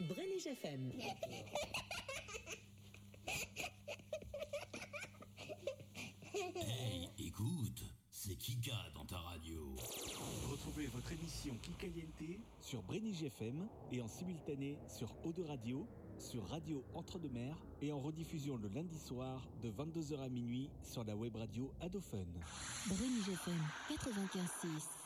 Brenige FM. Hey, écoute, c'est Kika dans ta radio. Retrouvez votre émission Kikaliente sur Brenige FM et en simultané sur Eau de Radio, sur Radio Entre-deux-Mers et en rediffusion le lundi soir de 22h à minuit sur la web radio Adophone. Brenige FM 95.6.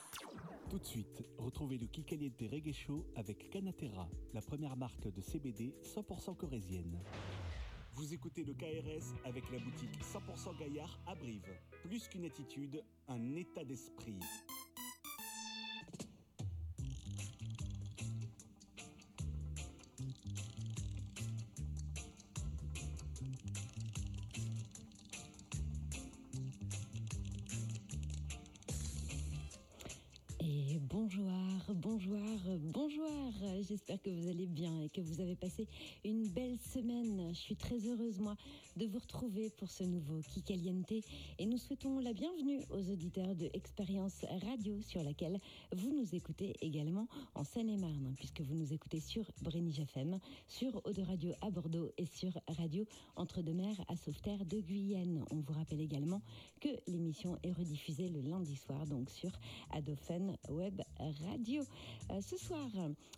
Tout de suite, retrouvez le Kikaliente Reggae Show avec Canatera, la première marque de CBD 100% corésienne. Vous écoutez le KRS avec la boutique 100% Gaillard à Brive. Plus qu'une attitude, un état d'esprit. Passé une belle. Je suis très heureuse, moi, de vous retrouver pour ce nouveau Kikaliente. Et nous souhaitons la bienvenue aux auditeurs de Expérience Radio sur laquelle vous nous écoutez également en Seine-et-Marne, puisque vous nous écoutez sur Brenige FM, sur Eau Radio à Bordeaux et sur Radio Entre-deux-Mers à Sauveterre de Guyenne. On vous rappelle également que l'émission est rediffusée le lundi soir, donc sur Adophone Web Radio. Euh, ce soir,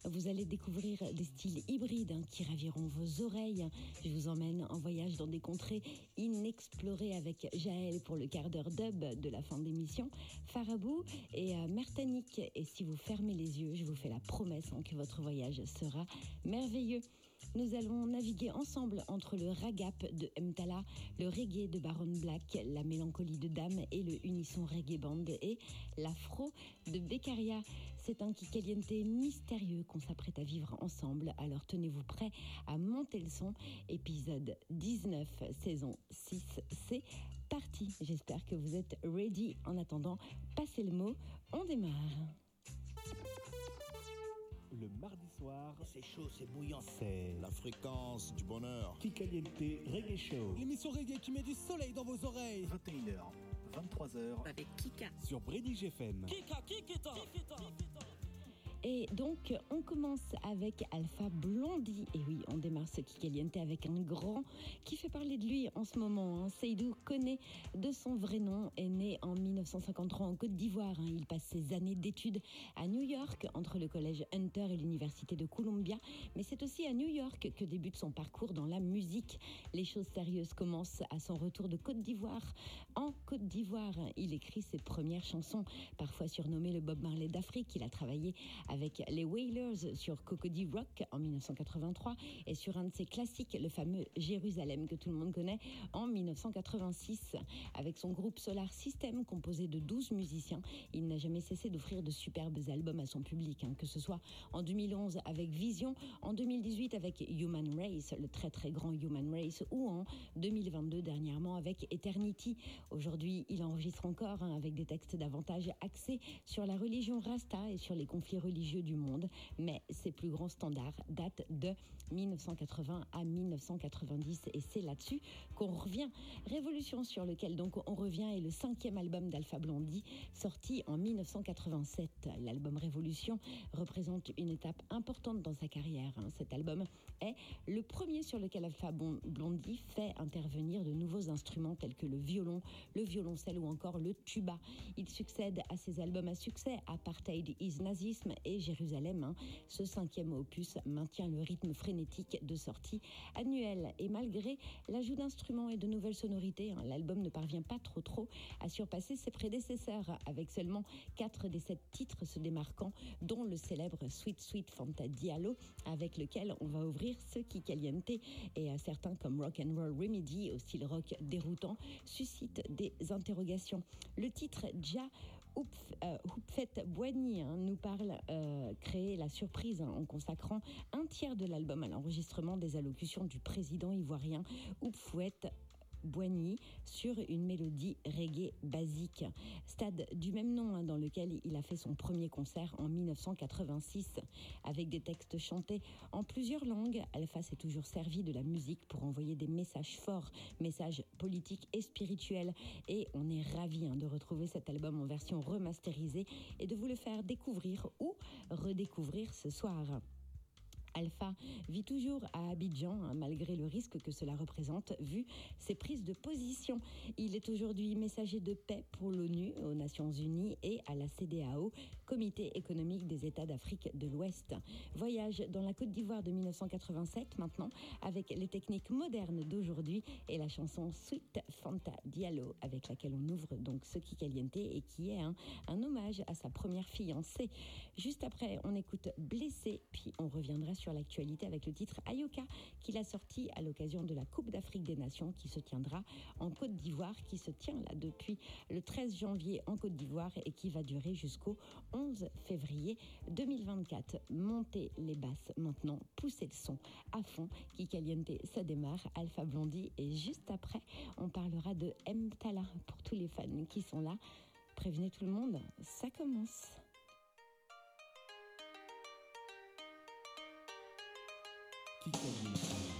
vous allez découvrir des styles hybrides hein, qui raviront vos oreilles. Je vous emmène en voyage dans des contrées inexplorées avec Jaël pour le quart d'heure dub de la fin d'émission, Farabou et euh, Mertanique. Et si vous fermez les yeux, je vous fais la promesse hein, que votre voyage sera merveilleux. Nous allons naviguer ensemble entre le ragap de Mtala, le reggae de Baron Black, la mélancolie de Dame et le unisson reggae band et l'afro de Beccaria. C'est un Kikaliente mystérieux qu'on s'apprête à vivre ensemble. Alors tenez-vous prêts à monter le son. Épisode 19, saison 6, c'est parti. J'espère que vous êtes ready. En attendant, passez le mot. On démarre. Le mardi soir, C'est chaud, c'est bouillant. c'est La fréquence du bonheur. Kikaliente Reggae Show L'émission reggae qui met du soleil dans vos oreilles. 21h, 23h. Avec Kika. sur Brenige FM. Kika, Kikita. Et donc, on commence avec Alpha Blondie. Et oui, on démarre ce Kikaliente avec un grand qui fait parler de lui en ce moment. hein. Seydou Koné, de son vrai nom, est né en 1953 en Côte d'Ivoire. hein. Il passe ses années d'études à New York, entre le collège Hunter et l'université de Columbia. Mais c'est aussi à New York que débute son parcours dans la musique. Les choses sérieuses commencent à son retour de Côte d'Ivoire. En Côte d'Ivoire, il écrit ses premières chansons, parfois surnommé le Bob Marley d'Afrique. Il a travaillé avec les Wailers sur Cocody Rock en 1983 et sur un de ses classiques, le fameux Jérusalem que tout le monde connaît, en 1986. Avec son groupe Solar System, composé de 12 musiciens, il n'a jamais cessé d'offrir de superbes albums à son public, hein, que ce soit en 2011 avec Vision, en 2018 avec Human Race, le très très grand Human Race, ou en 2022 dernièrement avec Eternity. Aujourd'hui, il enregistre encore hein, avec des textes davantage axés sur la religion Rasta et sur les conflits religieux du monde, mais ses plus grands standards datent de 1980 à 1990 et c'est là-dessus qu'on revient. Révolution sur lequel donc on revient est le cinquième album d'Alpha Blondie sorti en 1987. L'album Révolution représente une étape importante dans sa carrière. hein. Cet album est le premier sur lequel Alpha Blondie fait intervenir de nouveaux instruments tels que le violon, le violoncelle ou encore le tuba. Il succède à ses albums à succès Apartheid is Nazisme et Jérusalem. hein. Ce cinquième opus maintient le rythme frénétique de sortie annuelle et malgré l'ajout d'instruments et de nouvelles sonorités, hein, l'album ne parvient pas trop trop à surpasser ses prédécesseurs avec seulement quatre des sept titres se démarquant, dont le célèbre Sweet Sweet Fanta Diallo avec lequel on va ouvrir ce qui caliente et à certains comme Rock and Roll Remedy au style rock déroutant suscite des interrogations. Le titre Ja Oupf- euh, Boigny hein, nous parle euh, créer la surprise hein, en consacrant un tiers de l'album à l'enregistrement des allocutions du président ivoirien. Oupfouet Boigny sur une mélodie reggae basique. Stade du même nom hein, dans lequel il a fait son premier concert en 1986. Avec des textes chantés en plusieurs langues, Alpha s'est toujours servi de la musique pour envoyer des messages forts, messages politiques et spirituels. Et on est ravis hein, de retrouver cet album en version remasterisée et de vous le faire découvrir ou redécouvrir ce soir. Alpha vit toujours à Abidjan, hein, malgré le risque que cela représente, vu ses prises de position. Il est aujourd'hui messager de paix pour l'ONU, aux Nations Unies et à la CDAO, Comité économique des États d'Afrique de l'Ouest. Voyage dans la Côte d'Ivoire de 1987 maintenant, avec les techniques modernes d'aujourd'hui et la chanson Sweet Fanta Diallo, avec laquelle on ouvre donc ce qui caliente et qui est un, un hommage à sa première fiancée. Juste après, on écoute Blessé, puis on reviendra sur l'actualité avec le titre Ayoka qu'il a sorti à l'occasion de la Coupe d'Afrique des Nations qui se tiendra en Côte d'Ivoire, qui se tient là depuis le 13 janvier en Côte d'Ivoire et qui va durer jusqu'au 11 février 2024. Montez les basses maintenant, poussez le son à fond. Qui Caliente, ça démarre. Alpha Blondie et juste après, on parlera de M. Tala pour tous les fans qui sont là. Prévenez tout le monde, ça commence. Kikaliente.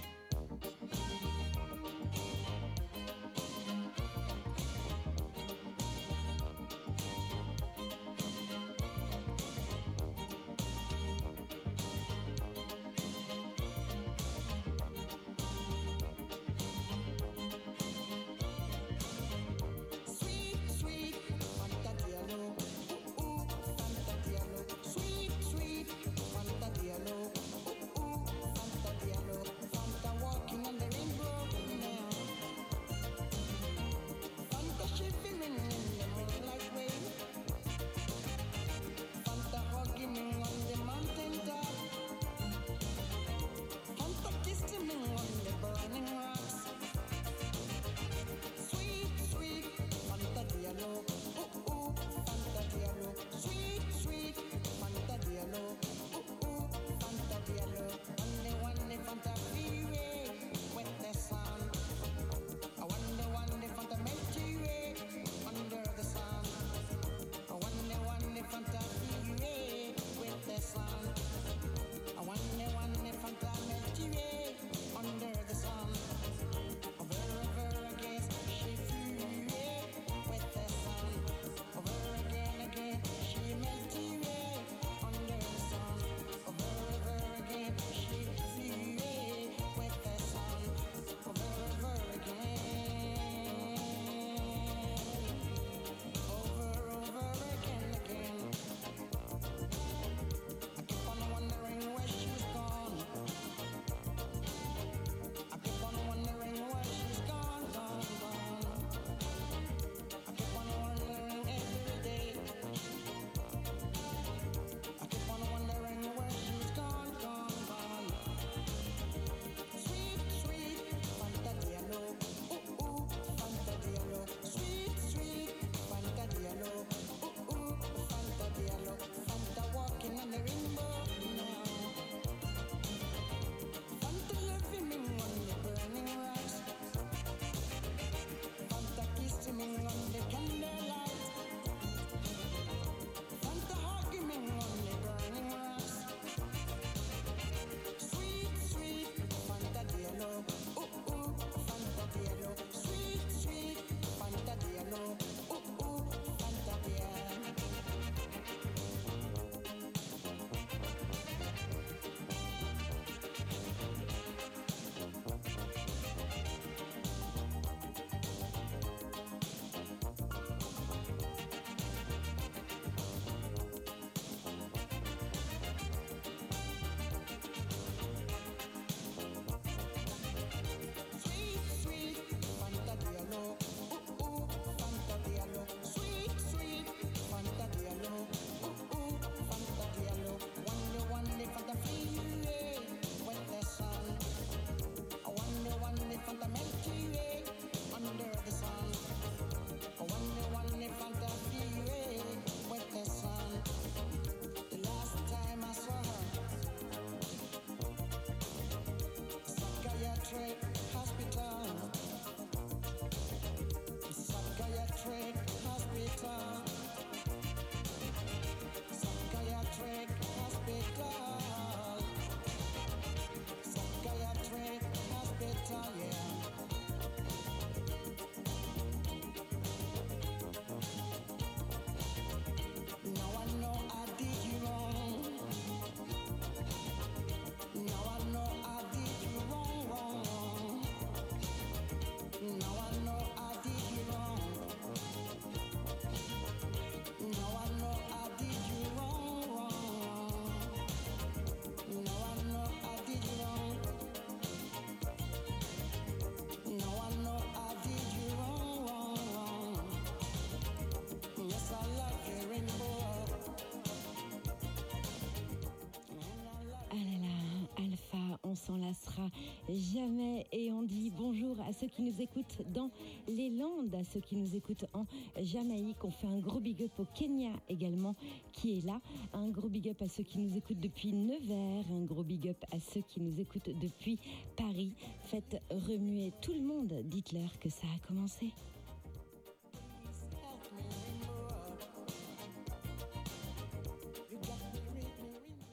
Jamais. Et on dit bonjour à ceux qui nous écoutent dans les Landes, à ceux qui nous écoutent en Jamaïque. On fait un gros big up au Kenya également qui est là. Un gros big up à ceux qui nous écoutent depuis Nevers. Un gros big up à ceux qui nous écoutent depuis Paris. Faites remuer tout le monde. Dites-leur que ça a commencé.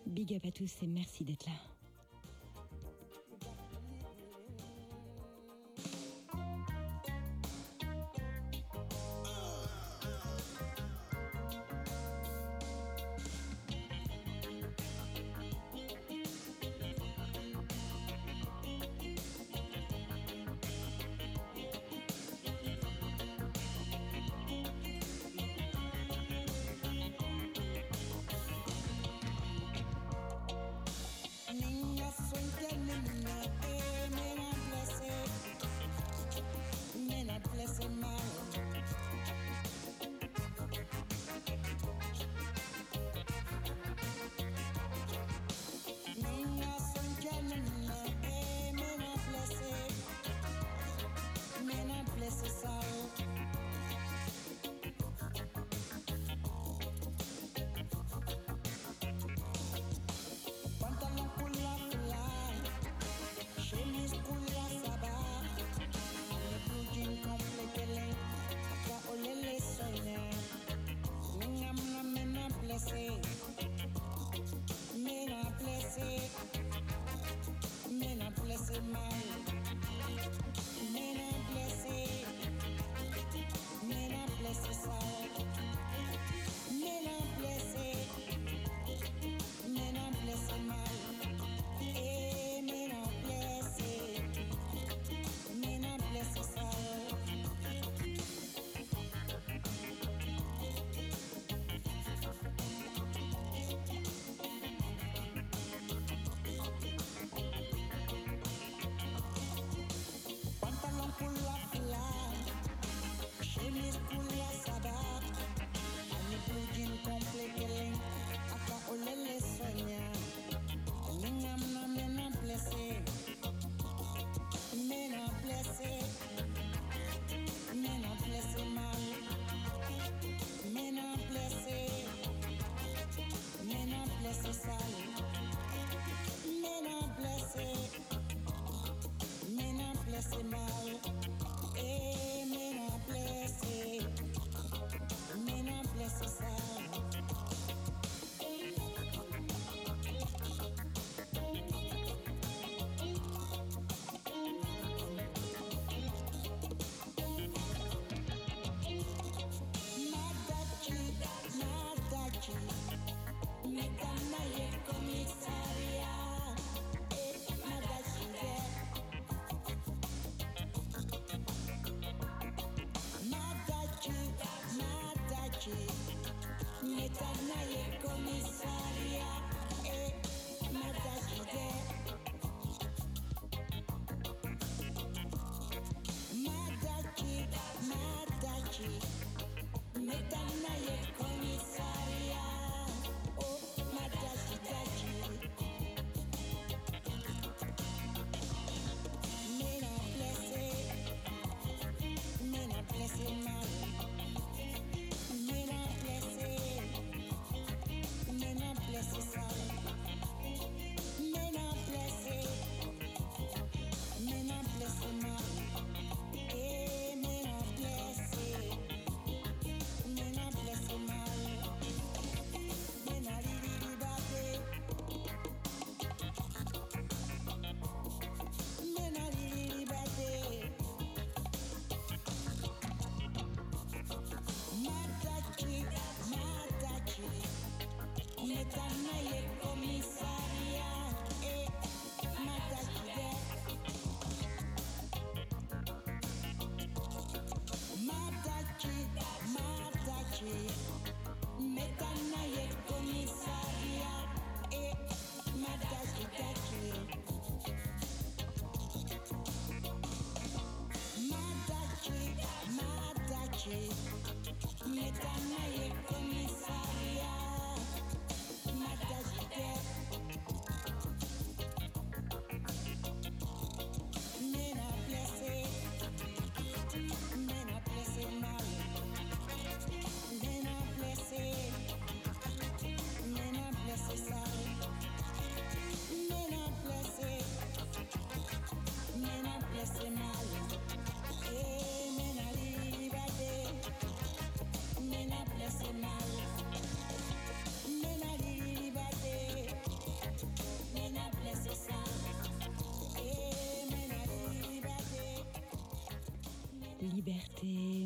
Big up à tous et merci d'être là.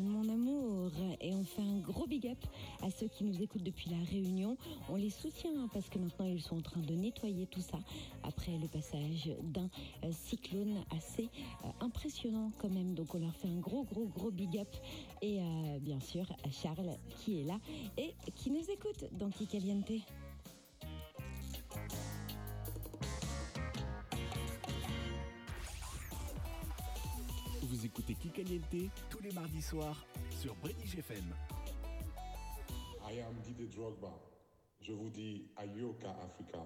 Mon amour. Et on fait un gros big up à ceux qui nous écoutent depuis la Réunion. On les soutient hein, parce que maintenant ils sont en train de nettoyer tout ça après le passage d'un euh, cyclone assez euh, impressionnant quand même. Donc on leur fait un gros, gros, gros big up. Et euh, bien sûr, à Charles qui est là et qui nous écoute dans Kikaliente. Tous les mardis soirs sur British FM. I am Didier Drogba. Je vous dis Ayoka Africa.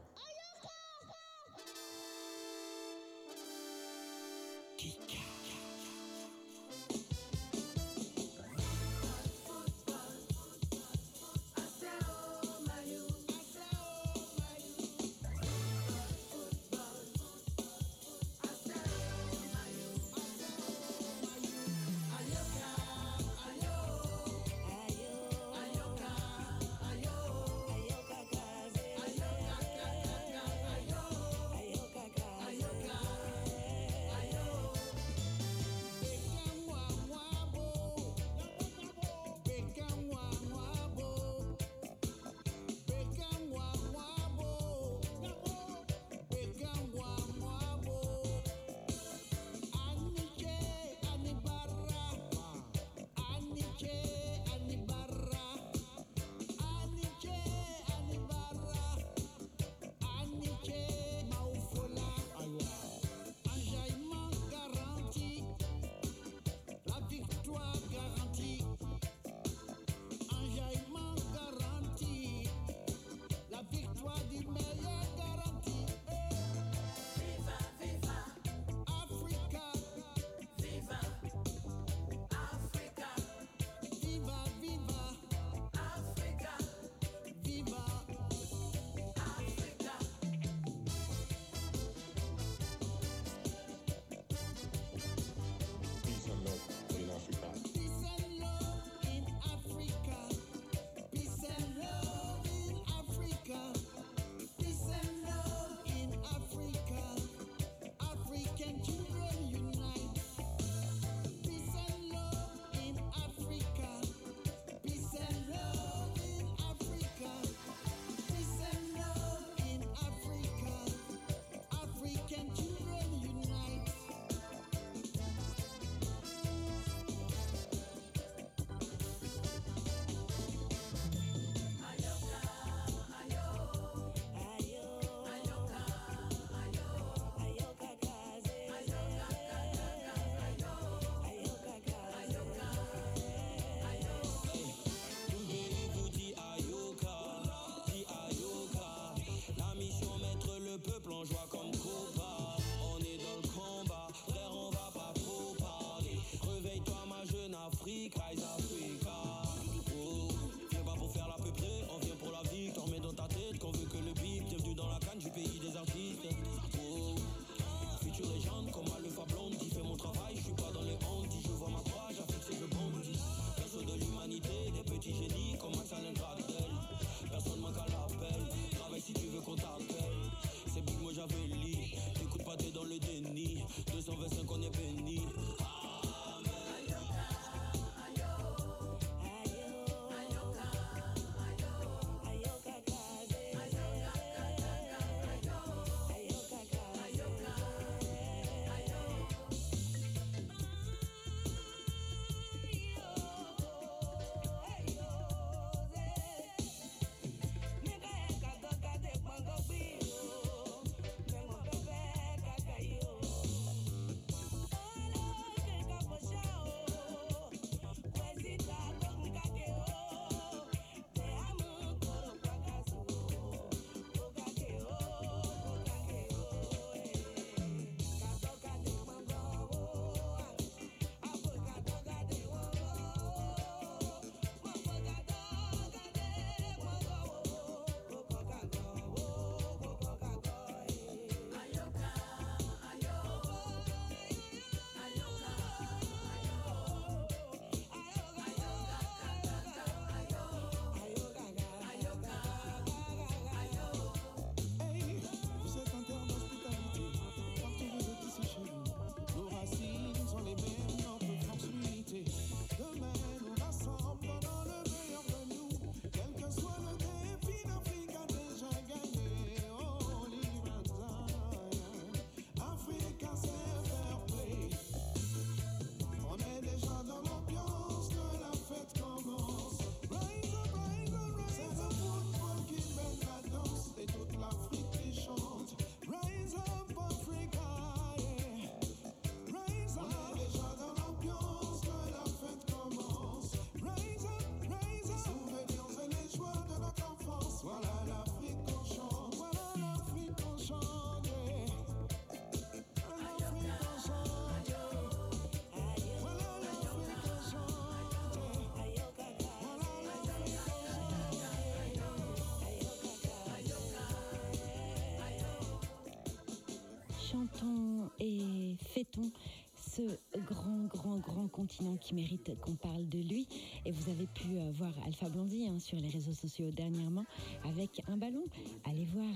Chantons et fêtons ce grand, grand, grand continent qui mérite qu'on parle de lui. Et vous avez pu euh, voir Alpha Blondie hein, sur les réseaux sociaux dernièrement avec un ballon. Allez voir.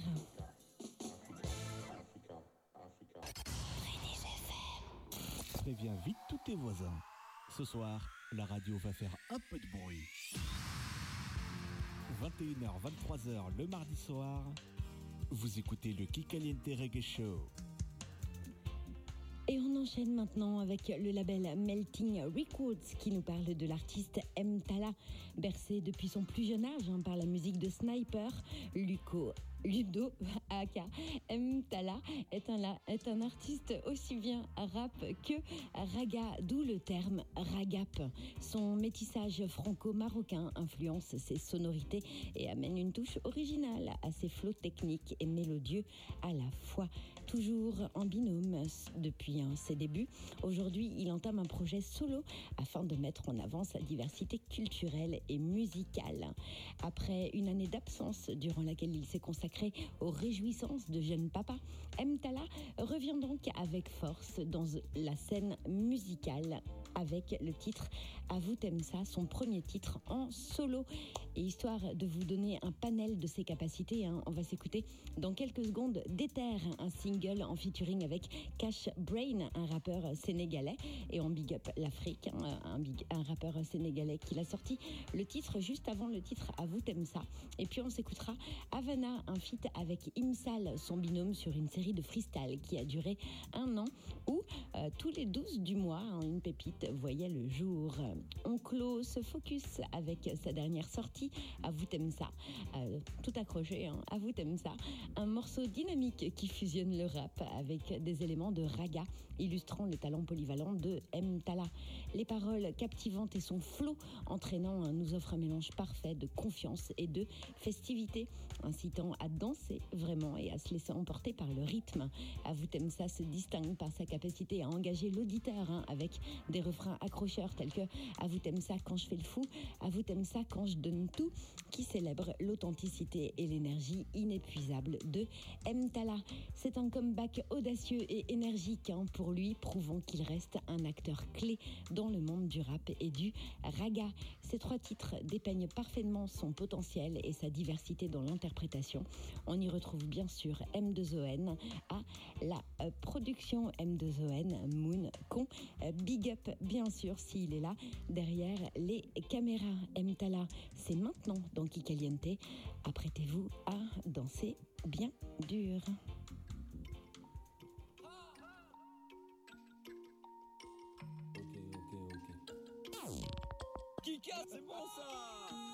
Préviens vite tous tes voisins. Ce soir, la radio va faire un peu de bruit. 21h, 23h le mardi soir, vous écoutez le Kikaliente Reggae Show. Enchaîne maintenant avec le label Melting Records qui nous parle de l'artiste M. Tala, bercé depuis son plus jeune âge hein, par la musique de Sniper, Luco Ludo Aka M. Tala est un, est un artiste aussi bien rap que raga, d'où le terme ragap. Son métissage franco-marocain influence ses sonorités et amène une touche originale à ses flots techniques et mélodieux à la fois. Toujours en binôme depuis hein, ses débuts, aujourd'hui il entame un projet solo afin de mettre en avant sa diversité culturelle et musicale. Après une année d'absence durant laquelle il s'est consacré aux réjouissances de jeunes papas, M. Tala revient donc avec force dans la scène musicale avec le titre À vous t'aime ça, son premier titre en solo. Et histoire de vous donner un panel de ses capacités, hein, on va s'écouter dans quelques secondes d'Ether, un single en featuring avec Cash Brain, un rappeur sénégalais, et on big up l'Afrique, hein, un rappeur sénégalais qui l'a sorti le titre juste avant le titre À vous t'aime ça. Et puis on s'écoutera Havana, un feat avec Imsal, son binôme sur une série de freestyle qui a duré un an où euh, tous les 12 du mois, hein, une pépite voyait le jour. On clôt ce focus avec sa dernière sortie, À vous. Euh, tout accroché, hein, À vous ça. Un morceau dynamique qui fusionne le rap avec des éléments de raga, illustrant le talent polyvalent de M. Tala. Les paroles captivantes et son flow entraînant hein, nous offrent un mélange parfait de confiance et de festivité, incitant à danser vraiment et à se laisser emporter par le rythme. T'aime ça se distingue par sa capacité à engager l'auditeur hein, avec des refrains accrocheurs tels que t'aime ça quand je fais le fou, t'aime ça quand je donne tout, qui célèbre l'authenticité et l'énergie inépuisable de M. Tala. C'est un comeback audacieux et énergique hein, pour lui, prouvant qu'il reste un acteur clé dans le monde du rap et du raga. Ces trois titres dépeignent parfaitement son potentiel et sa diversité dans l'interprétation. On y retrouve bien sûr M2ON à la production M2ON Moon Con. Big up bien sûr s'il est là derrière les caméras. M Tala, c'est maintenant dans Kikaliente. Apprêtez-vous à danser bien dur. Kika, c'est bon ça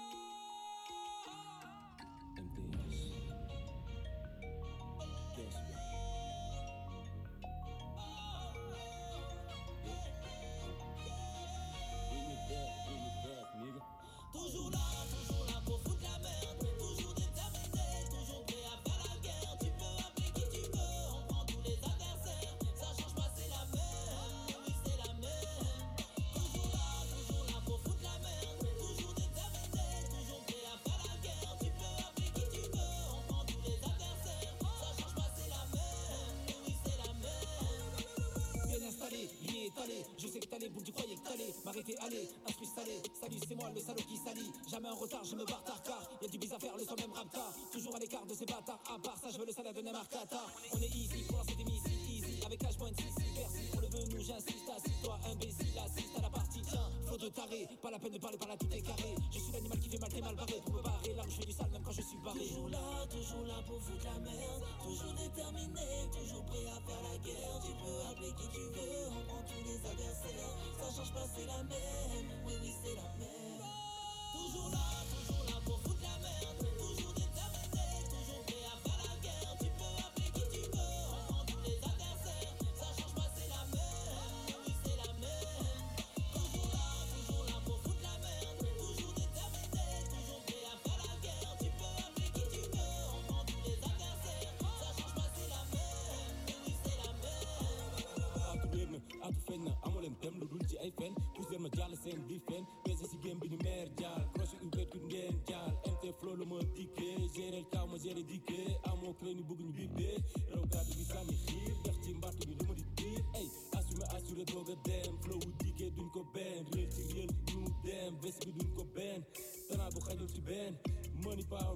toujours là pour foutre la merde. Toujours déterminé, toujours prêt à faire la guerre. Tu peux appeler qui tu veux, on prend tous les adversaires. Ça change pas, c'est la même. Oui, oui, c'est la même. Toujours là,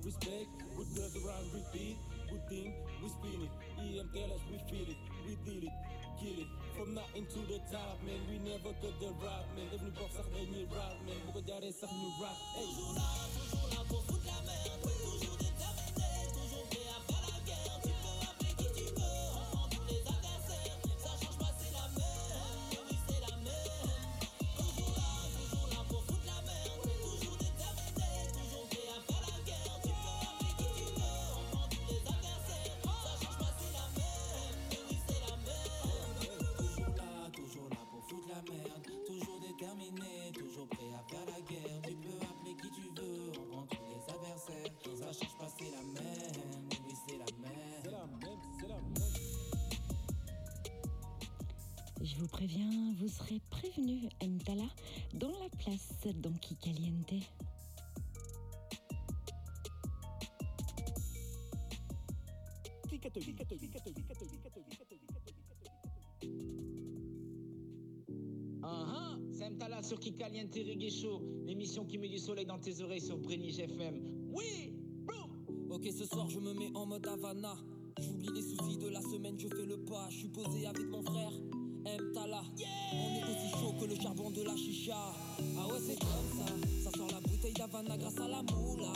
respect. We girls around, repeat. We think, we spin it. EM tell us we feel it, we did it, kill it. From nothing to the top, man. We never got the rap, man. Box, I rap, man. Hey. sur Kikaliente Reggae Show, l'émission qui met du soleil dans tes oreilles sur Brenige FM. Oui, Ok, ce soir je me mets en mode Havana. J'oublie les soucis de la semaine, je fais le pas. Je suis posé avec mon frère M. Tala. Yeah On est aussi chaud que le charbon de la chicha. Ah ouais, c'est comme ça. Ça sort la bouteille d'Havana grâce à la moula.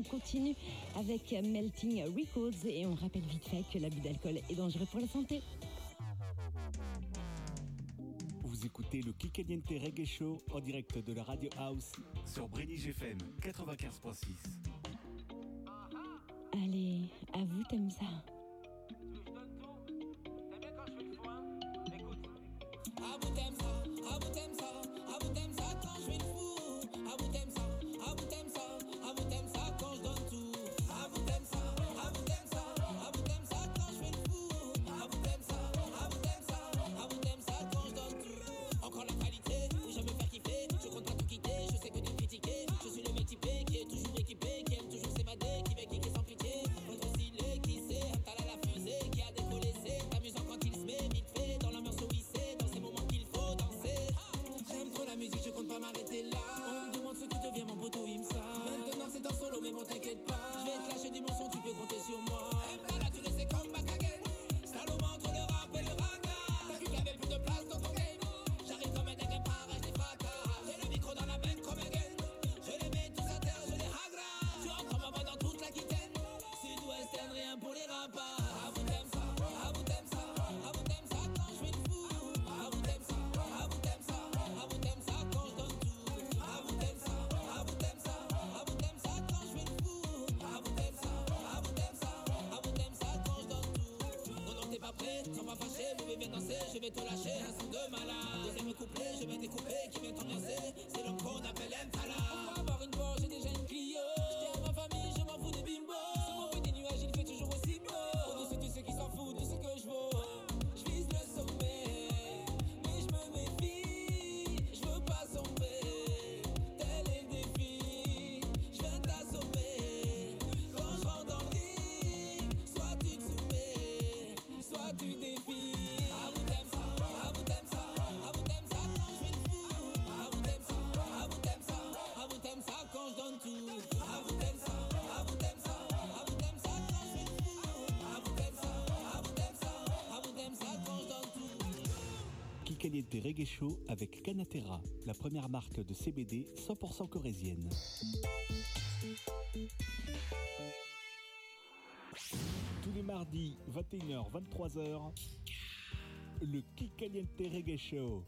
on continue avec Melting Records et on rappelle vite fait que l'abus d'alcool est dangereux pour la santé. Vous écoutez le Kikaliente Reggae Show en direct de la Radio House sur Brenige FM 95.6. Allez, à vous, Tamsa. Kikaliente Reggae Show avec Canatera, la première marque de CBD 100% corésienne. Tous les mardis, 21h, 23h, le Kikaliente Reggae Show.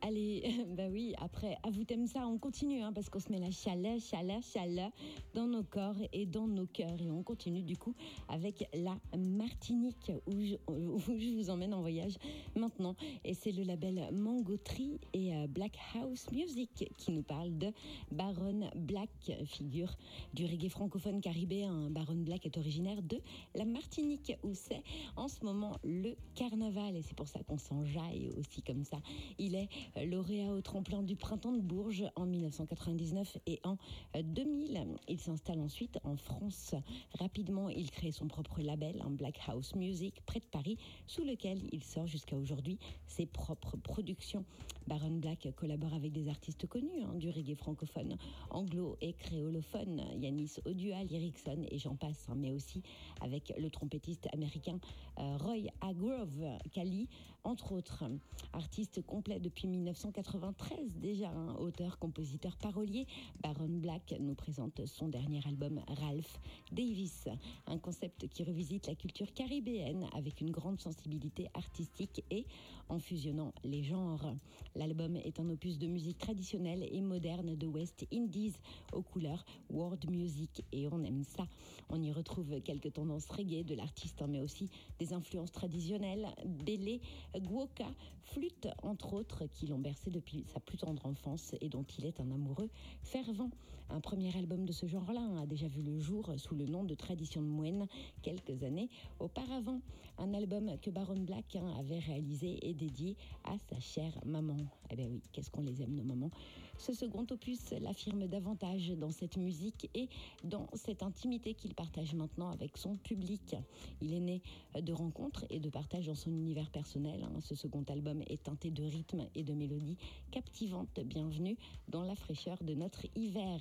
Allez, bah oui, après, à vous t'aime ça, on continue, hein, parce qu'on se met la chaleur, chaleur, chaleur dans nos corps et dans nos cœurs. Et on continue du coup avec la Martinique, où je, où je vous emmène en voyage maintenant. Et c'est le label Mango Tree et euh, Black House Music qui nous parle de Baron Black, figure du reggae francophone caribéen. Baron Black est originaire de la Martinique, où c'est en ce moment le carnaval. Et c'est pour ça qu'on s'enjaille aussi comme ça. Il est lauréat au tremplin du printemps de Bourges en 1999 et en 2000. Il s'installe ensuite en France. Rapidement, il crée son propre label, un Black House Music, près de Paris, sous lequel il sort jusqu'à aujourd'hui ses propres productions. Baron Black collabore avec des artistes connus hein, du reggae francophone, anglo et créolophone, Yanis Odual, Erickson et j'en passe, hein, mais aussi avec le trompettiste américain euh, Roy Agrove, Kali, entre autres. Artiste complet depuis 1993 déjà, auteur, compositeur, parolier, Baron Black nous présente son dernier album Ralph Davis, un concept qui revisite la culture caribéenne avec une grande sensibilité artistique et en fusionnant les genres. L'album est un opus de musique traditionnelle et moderne de West Indies aux couleurs world music et on aime ça. On y retrouve quelques tendances reggae de l'artiste, mais aussi des influences traditionnelles, belé, guoka, flûte entre autres, qui l'ont bercé depuis sa plus tendre enfance et dont il est un amoureux fervent. Un premier album de ce genre-là hein, a déjà vu le jour sous le nom de Tradition de Moine quelques années auparavant. Un album que Baron Black hein, avait réalisé et dédié à sa chère maman. Eh bien oui, qu'est-ce qu'on les aime nos mamans? Ce second opus l'affirme davantage dans cette musique et dans cette intimité qu'il partage maintenant avec son public. Il est né de rencontres et de partage dans son univers personnel. hein. Ce second album est teinté de rythme et de mélodies captivantes. Bienvenue dans la fraîcheur de notre hiver.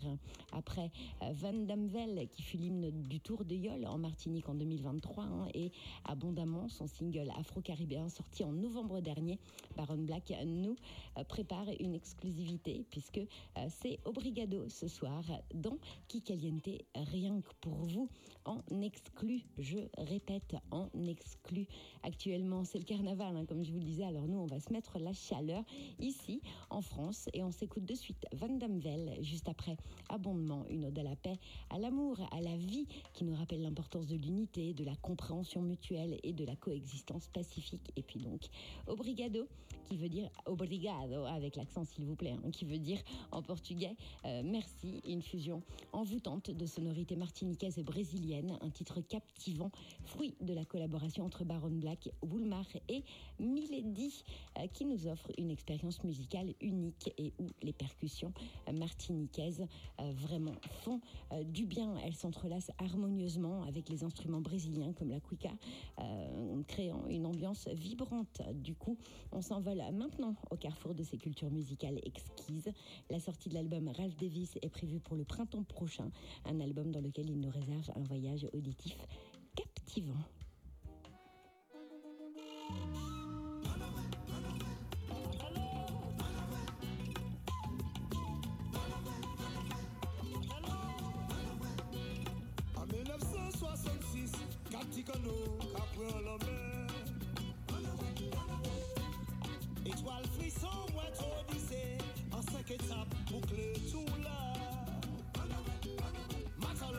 Après euh, Van Damvel, qui fut l'hymne du Tour de Yol en Martinique en 2023, hein, et Abondamment, son single afro-caribéen sorti en novembre dernier, Baron Black nous euh, prépare une exclusivité puisque euh, c'est Obrigado ce soir dans Kikaliente, rien que pour vous, en exclu. Je répète, en exclu. Actuellement, c'est le carnaval, hein, comme je vous le disais. Alors nous, on va se mettre la chaleur ici, en France, et on s'écoute de suite Van Damvel, juste après Abondement, une ode à la paix, à l'amour, à la vie, qui nous rappelle l'importance de l'unité, de la compréhension mutuelle et de la coexistence pacifique. Et puis donc, Obrigado, qui veut dire obrigado, avec l'accent s'il vous plaît, hein, qui veut dire en portugais euh, merci, une fusion envoûtante de sonorités martiniquaises et brésiliennes, un titre captivant, fruit de la collaboration entre Baron Black, Woolmar et Milady, euh, qui nous offre une expérience musicale unique et où les percussions martiniquaises euh, vraiment font du bien. Elles s'entrelacent harmonieusement avec les instruments brésiliens comme la cuica, créant une ambiance vibrante. Du coup, on s'envole maintenant au carrefour de ces cultures musicales exquises. La sortie de l'album Ralph Davis est prévue pour le printemps prochain, un album dans lequel il nous réserve un voyage auditif captivant. En 1966, Caticano, Capri en pockets up, boucler tula. là.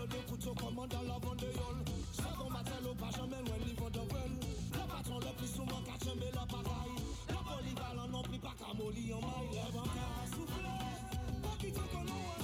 De couteau commande la vente de yol. Second matin, pas jamais loin livre de vol. Le patron le plus souvent qu'à la bataille. La polyvalent non plus pas qu'à molly en maille. Lève en soufflé. Pas qu'il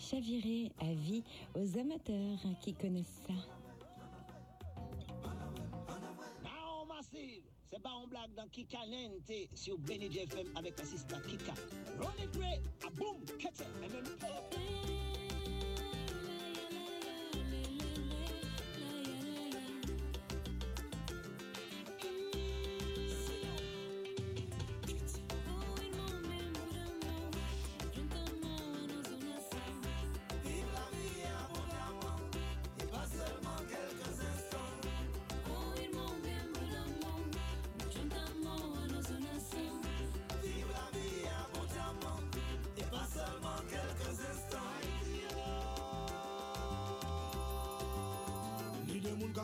chavirer à vie aux amateurs qui connaissent ça. Non, massive, c'est pas en blague dans Kika Nente sur Benny FM avec l'assistant Kika. Run it great.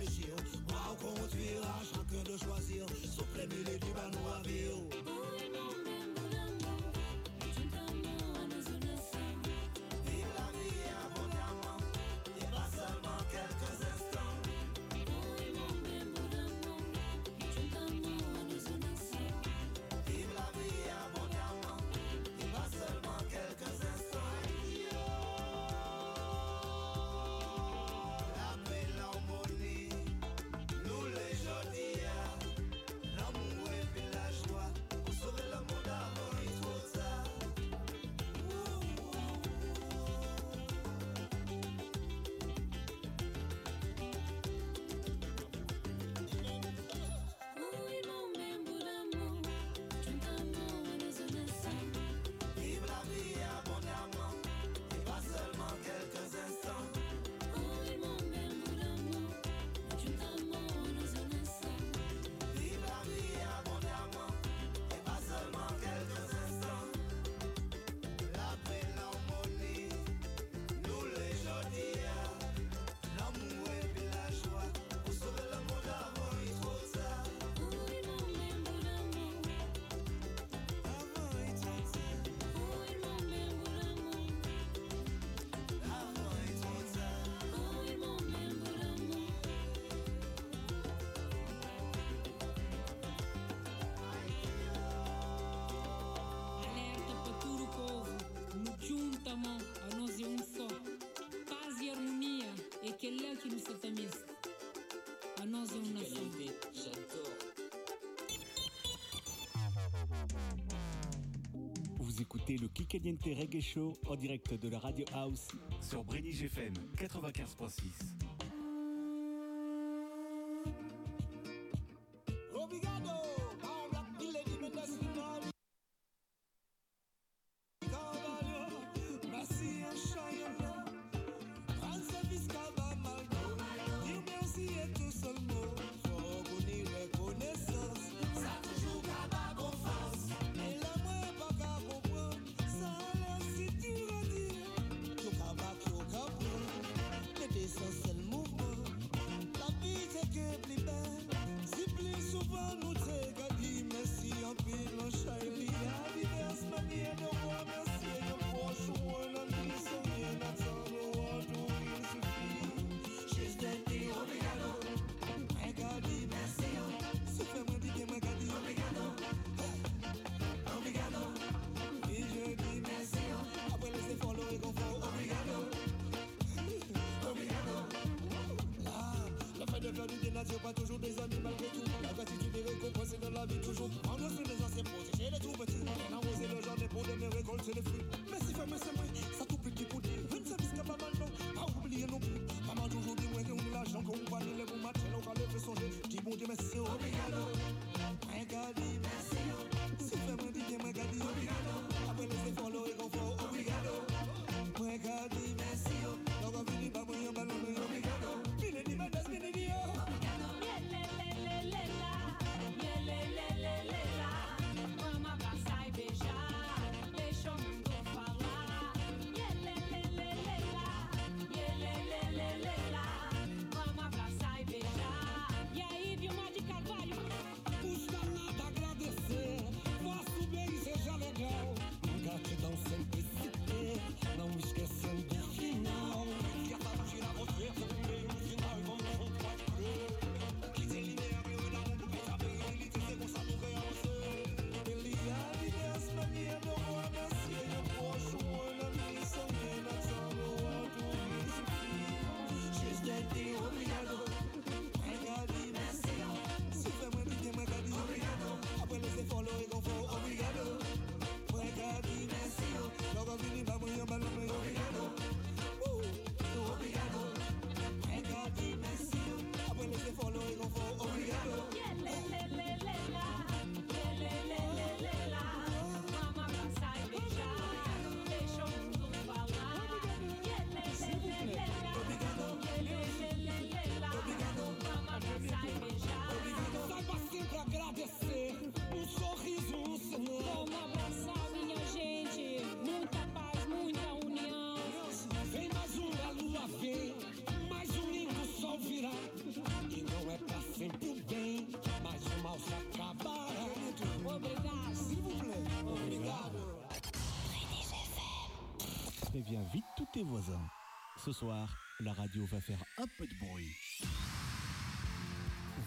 This. là nous Vous écoutez le Kikaliente Reggae Show en direct de la Radio House. Sur Brenny GFM 95.6. préviens vite tous tes voisins. Ce soir, la radio va faire un peu de bruit.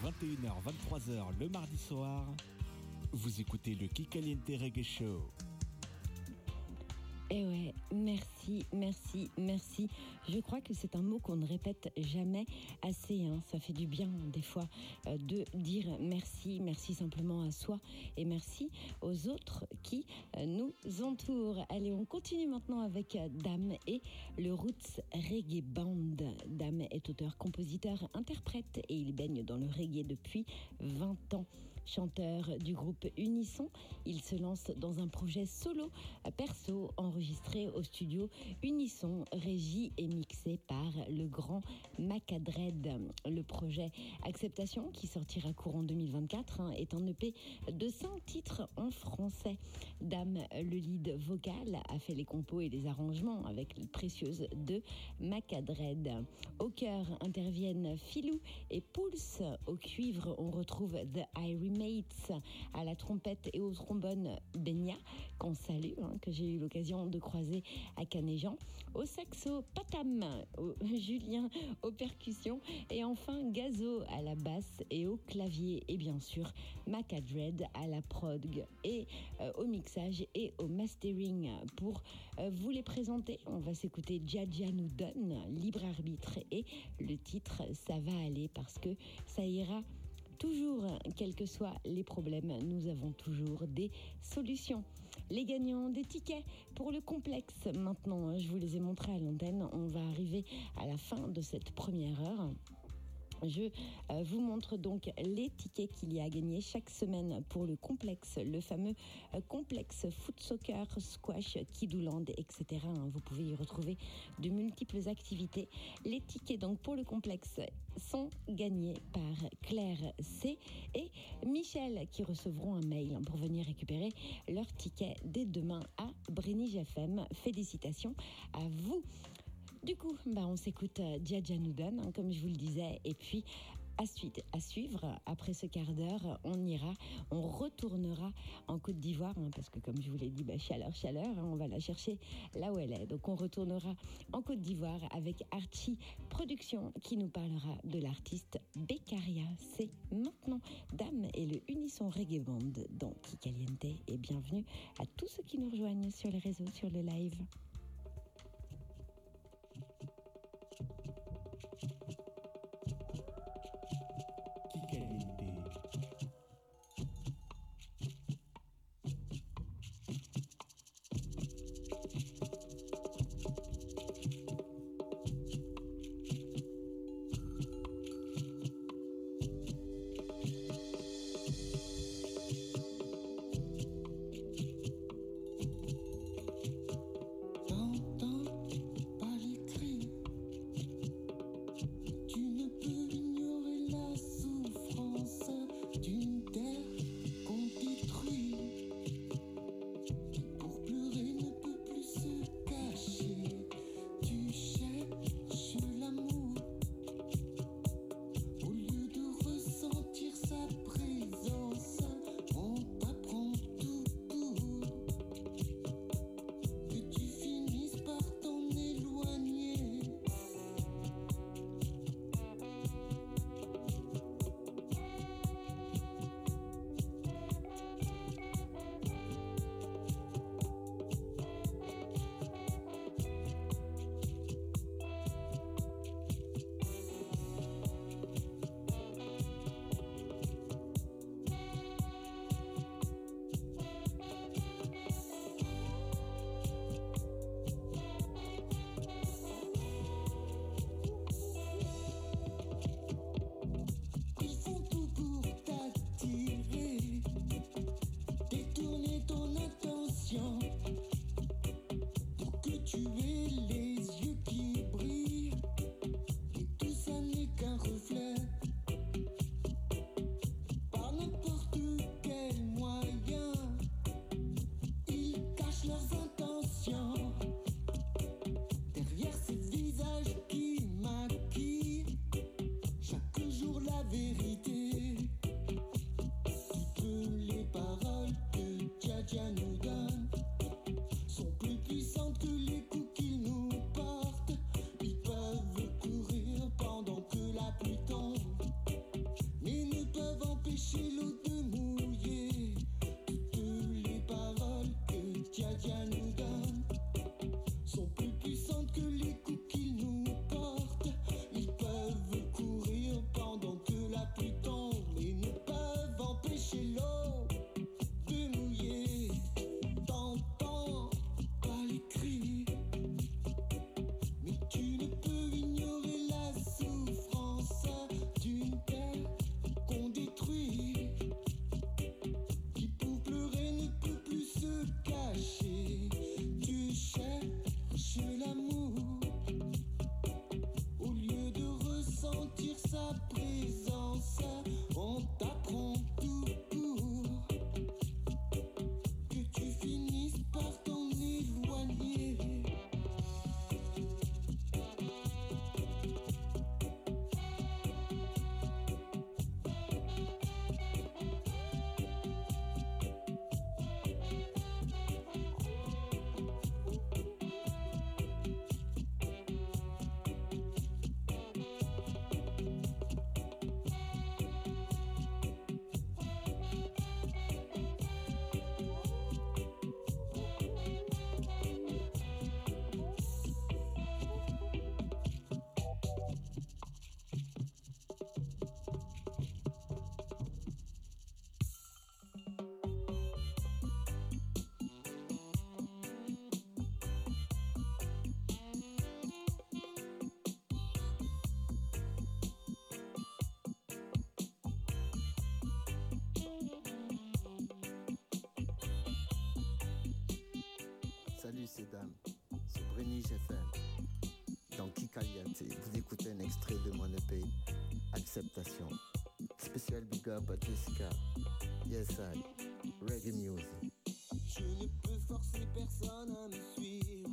21h, 23h le mardi soir, vous écoutez le Kikaliente Reggae Show. Eh ouais, merci, merci, merci. Je crois que c'est un mot qu'on ne répète jamais assez. Hein. Ça fait du bien des fois euh, de dire merci, merci simplement à soi et merci aux autres nous entoure. Allez, on continue maintenant avec euh, Dame et le Roots Reggae Band. Dame e est auteur, compositeur, interprète et il baigne dans le reggae depuis 20 ans. Chanteur du groupe Unisson, il se lance dans un projet solo perso enregistré au studio Unisson, régi et mixé par le grand Macadred. Le projet Acceptation, qui sortira courant 2024, hein, est en EP de 100 titres en français. Dame, le lead vocal, a fait les compos et les arrangements avec les précieuses de Macadred. Au cœur interviennent Filou et Pulse. Au cuivre, on retrouve The I Remember Mates, à la trompette et au trombone Benya, qu'on salue, hein, que j'ai eu l'occasion de croiser à Canéjan, au saxo Patam, au- Julien aux percussions, et enfin Gazo à la basse et au clavier, et bien sûr Macadred à la prog et euh, au mixage et au mastering. Pour euh, vous les présenter, on va s'écouter Jaja nous donne, libre arbitre, et le titre Ça va aller parce que ça ira toujours, quels que soient les problèmes, nous avons toujours des solutions. Les gagnants des tickets pour le complexe, maintenant, je vous les ai montrés à l'antenne, on va arriver à la fin de cette première heure. Je euh, vous montre donc les tickets qu'il y a à gagner chaque semaine pour le complexe, le fameux euh, complexe foot soccer, squash, kidouland, etc. hein. Vous pouvez y retrouver de multiples activités. Les tickets donc pour le complexe sont gagnés par Claire C et Michel qui recevront un mail pour venir récupérer leur ticket dès demain à Brénige FM. Félicitations à vous. Du coup, bah, on s'écoute euh, nous donne, hein, comme je vous le disais, et puis à, suite, à suivre, après ce quart d'heure, on ira, on retournera en Côte d'Ivoire, hein, parce que comme je vous l'ai dit, bah, chaleur, chaleur, hein, on va la chercher là où elle est. Donc on retournera en Côte d'Ivoire avec Archie Productions qui nous parlera de l'artiste Beccaria. C'est maintenant Dame et le Unisson Reggae Band dans Kikaliente et bienvenue à tous ceux qui nous rejoignent sur les réseaux, sur le live. messieurs et dames, c'est Brenige FM. Dans Kikaliate, vous écoutez un extrait de mon EP, Acceptation. Spécial big up à Jessica. Yes, I. Reggae music. Je ne peux forcer personne à me suivre.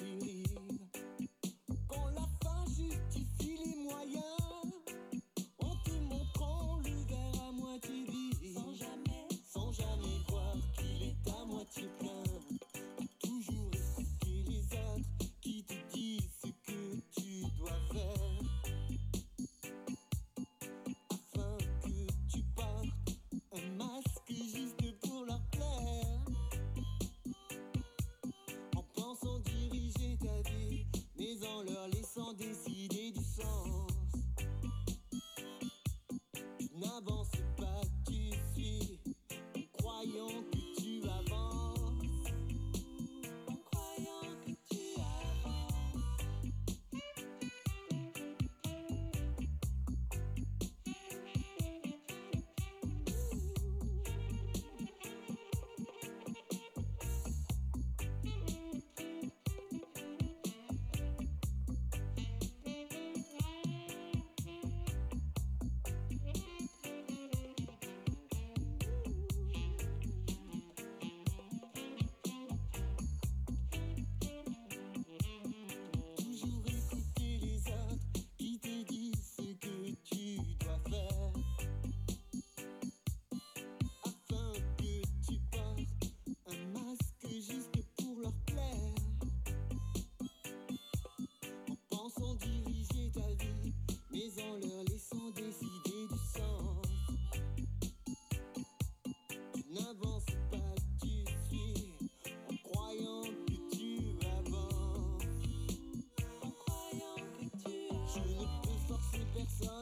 be brisant le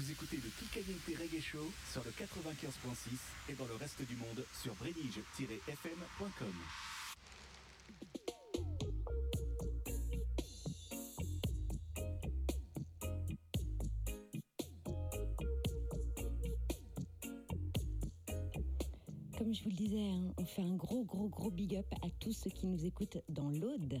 Vous écoutez le Kikayete Reggae Show sur le 95.6 et dans le reste du monde sur brédige-fm.com. Comme je vous le disais, hein, on fait un gros gros gros big up à tous ceux qui nous écoutent dans l'Aude.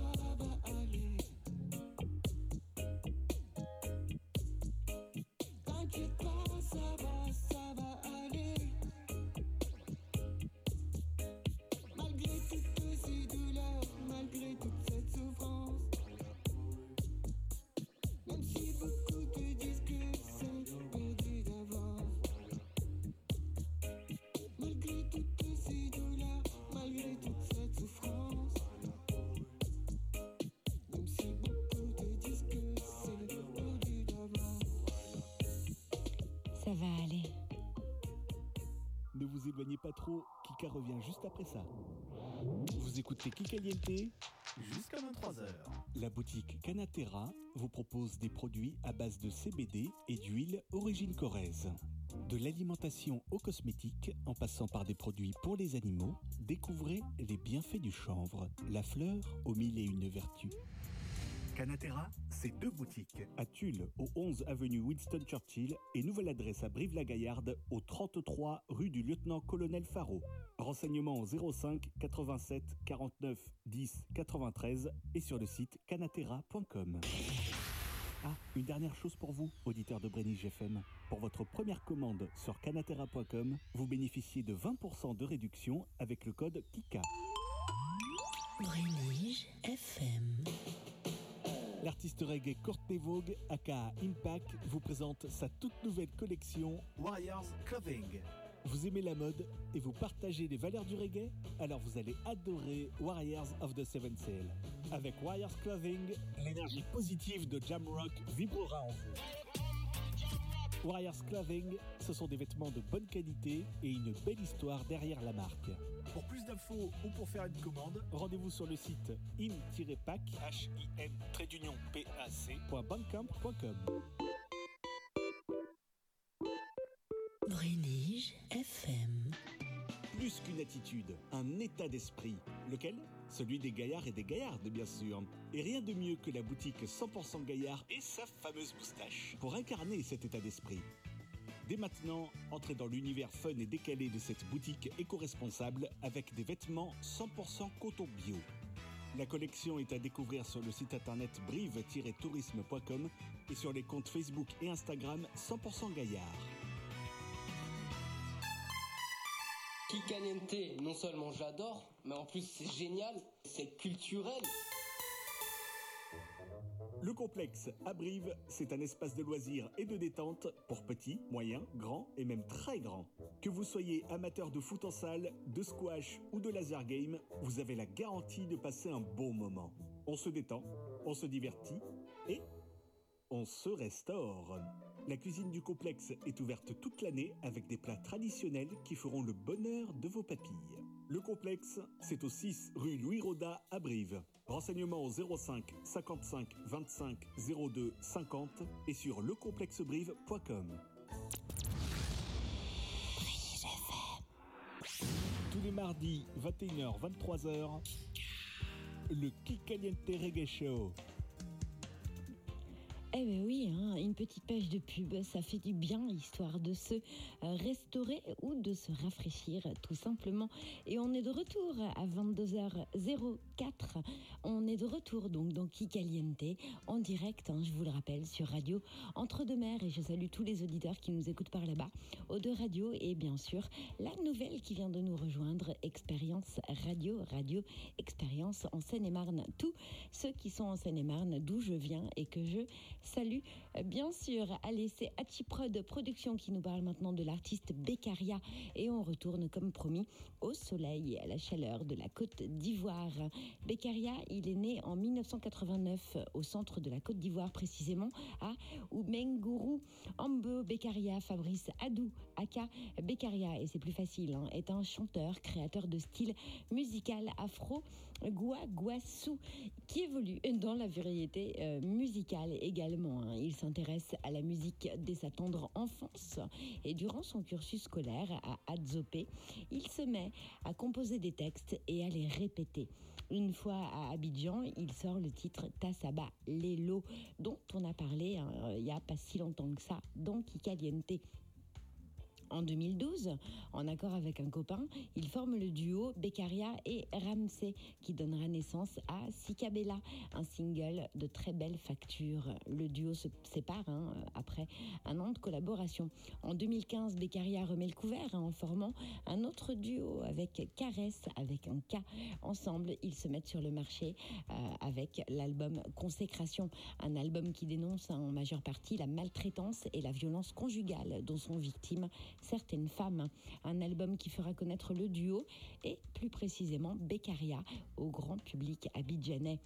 Ça va aller. Ne vous éloignez pas trop, Kika revient juste après ça. Vous écoutez Kikaliente Jusqu'à 23h. La boutique Canatera vous propose des produits à base de CBD et d'huile origine corrèze. De l'alimentation aux cosmétiques, en passant par des produits pour les animaux, découvrez les bienfaits du chanvre, la fleur aux mille et une vertus. Canatera, c'est deux boutiques. À Tulle, au 11 avenue Winston Churchill, et nouvelle adresse à Brive-la-Gaillarde, au 33 rue du lieutenant-colonel Faro. Renseignements au 05 87 49 10 93 et sur le site canatera.com. Ah, une dernière chose pour vous, auditeurs de Brenige FM. Pour votre première commande sur canatera.com, vous bénéficiez de 20% de réduction avec le code KIKA. Brenige FM. L'artiste reggae Courtney Vogue, aka Impact, vous présente sa toute nouvelle collection Warriors Clothing. Vous aimez la mode et vous partagez les valeurs du reggae? Alors vous allez adorer Warriors of the Seven Sail. Avec Warriors Clothing, l'énergie positive de Jamrock vibrera en vous. Warriors Clothing, ce sont des vêtements de bonne qualité et une belle histoire derrière la marque. Pour plus d'infos ou pour faire une commande, Rendez-vous sur le site im-pac, H-I-M, trait d'union, P-A-C.bandcamp.com. Brenige FM. Plus qu'une attitude, un état d'esprit. Lequel? Celui des gaillards et des gaillardes, bien sûr. Et rien de mieux que la boutique 100% gaillard et sa fameuse moustache pour incarner cet état d'esprit. Dès maintenant, entrez dans l'univers fun et décalé de cette boutique éco-responsable avec des vêtements 100% coton bio. La collection est à découvrir sur le site internet brive-tourisme.com et sur les comptes Facebook et Instagram 100% gaillard. Kikaliente, non seulement j'adore, mais en plus c'est génial, c'est culturel. Le complexe à Brive, c'est un espace de loisirs et de détente pour petits, moyens, grands et même très grands. Que vous soyez amateur de foot en salle, de squash ou de laser game, vous avez la garantie de passer un bon moment. On se détend, on se divertit et on se restaure. La cuisine du complexe est ouverte toute l'année avec des plats traditionnels qui feront le bonheur de vos papilles. Le complexe, c'est au 6 rue Louis Roda à Brive. Renseignements au 05 55 25 02 50 et sur lecomplexebrive.com. Tous les mardis, 21h, 23h, le Kikaliente Reggae Show. Eh ben oui, hein, une petite page de pub, ça fait du bien, histoire de se euh, restaurer ou de se rafraîchir, tout simplement. Et on est de retour à 22h04. On est de retour donc dans Kikaliente, en direct, hein, je vous le rappelle, sur Radio Entre-deux-Mers. Et je salue tous les auditeurs qui nous écoutent par là-bas, aux deux radios. Et bien sûr, la nouvelle qui vient de nous rejoindre, Expérience Radio, Radio Expérience en Seine-et-Marne. Tous ceux qui sont en Seine-et-Marne, d'où je viens et que je Salut, Euh, bien sûr. Allez, c'est Hachiprod Production qui nous parle maintenant de l'artiste Beccaria. Et on retourne, comme promis, au soleil et à la chaleur de la Côte d'Ivoire. Beccaria, il est né en 1989 au centre de la Côte d'Ivoire, précisément à Oumengourou. Ambo Beccaria, Fabrice Adou, Aka Beccaria, et c'est plus facile, hein, est un chanteur, créateur de style musical afro. Gouaguassou, qui évolue dans la variété euh, musicale également hein. Il s'intéresse à la musique dès sa tendre enfance et durant son cursus scolaire à Adzopé, il se met à composer des textes et à les répéter. Une fois à Abidjan, il sort le titre Tassaba Lelo, dont on a parlé hein, il n'y a pas si longtemps que ça dans Kikaliente. En 2012, en accord avec un copain, il forme le duo Beccaria et Ramsey qui donnera naissance à Sikabella, un single de très belle facture. Le duo se sépare hein, après un an de collaboration. En 2015, Beccaria remet le couvert hein, en formant un autre duo avec Caresse avec un K. Ensemble, ils se mettent sur le marché euh, avec l'album Consécration, un album qui dénonce en majeure partie la maltraitance et la violence conjugale dont sont victimes certaines femmes. Un album qui fera connaître le duo et plus précisément Beccaria au grand public abidjanais.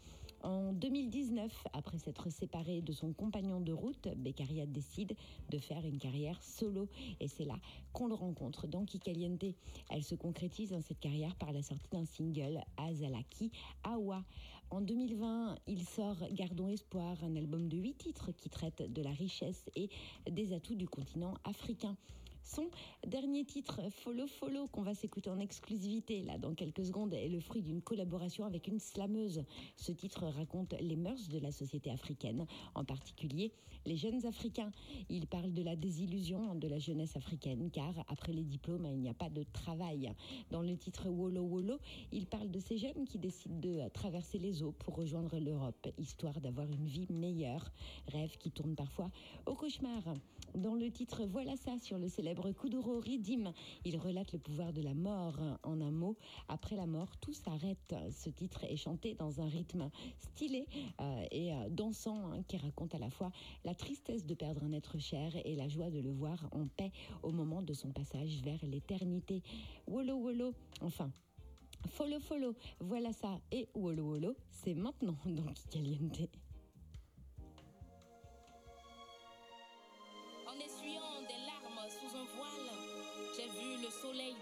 En 2019, après s'être séparé de son compagnon de route, Beccaria décide de faire une carrière solo. Et c'est là qu'on le rencontre dans Kikaliente. Elle se concrétise dans cette carrière par la sortie d'un single, Azalaki Awa. En 2020, il sort Gardons Espoir, un album de huit titres qui traite de la richesse et des atouts du continent africain. Son dernier titre, Follow Follow, qu'on va s'écouter en exclusivité là dans quelques secondes, est le fruit d'une collaboration avec une slameuse. Ce titre raconte les mœurs de la société africaine, en particulier les jeunes Africains. Il parle de la désillusion de la jeunesse africaine, car après les diplômes, il n'y a pas de travail. Dans le titre Wolo Wolo, il parle de ces jeunes qui décident de traverser les eaux pour rejoindre l'Europe, histoire d'avoir une vie meilleure. Rêve qui tourne parfois au cauchemar. Dans le titre Voilà ça sur le célèbre Kuduro Ridim, il relate le pouvoir de la mort. En un mot, après la mort, tout s'arrête. Ce titre est chanté dans un rythme stylé euh, et euh, dansant hein, qui raconte à la fois la tristesse de perdre un être cher et la joie de le voir en paix au moment de son passage vers l'éternité. Wolo Wolo, enfin. Follow Follow, voilà ça. Et Wolo Wolo, c'est maintenant dans Kikaliente.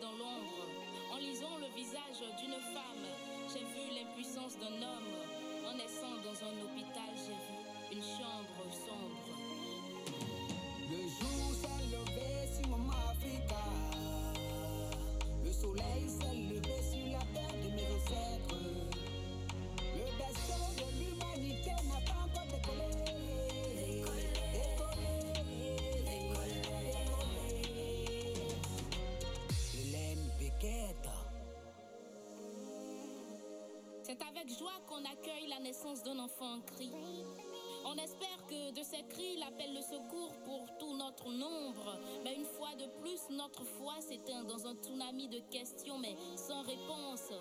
Dans l'ombre. En lisant le visage d'une femme, j'ai vu l'impuissance d'un homme. En naissant dans un hôpital, j'ai vu une chambre sombre. Le jour s'est levé sur Africa. Le soleil s'est levé sur la terre de mes ancêtres. La naissance d'un enfant en cri. On espère que de ces cris, il appelle le secours pour tout notre nombre. Mais une fois de plus, notre foi s'éteint dans un tsunami de questions, mais sans réponse.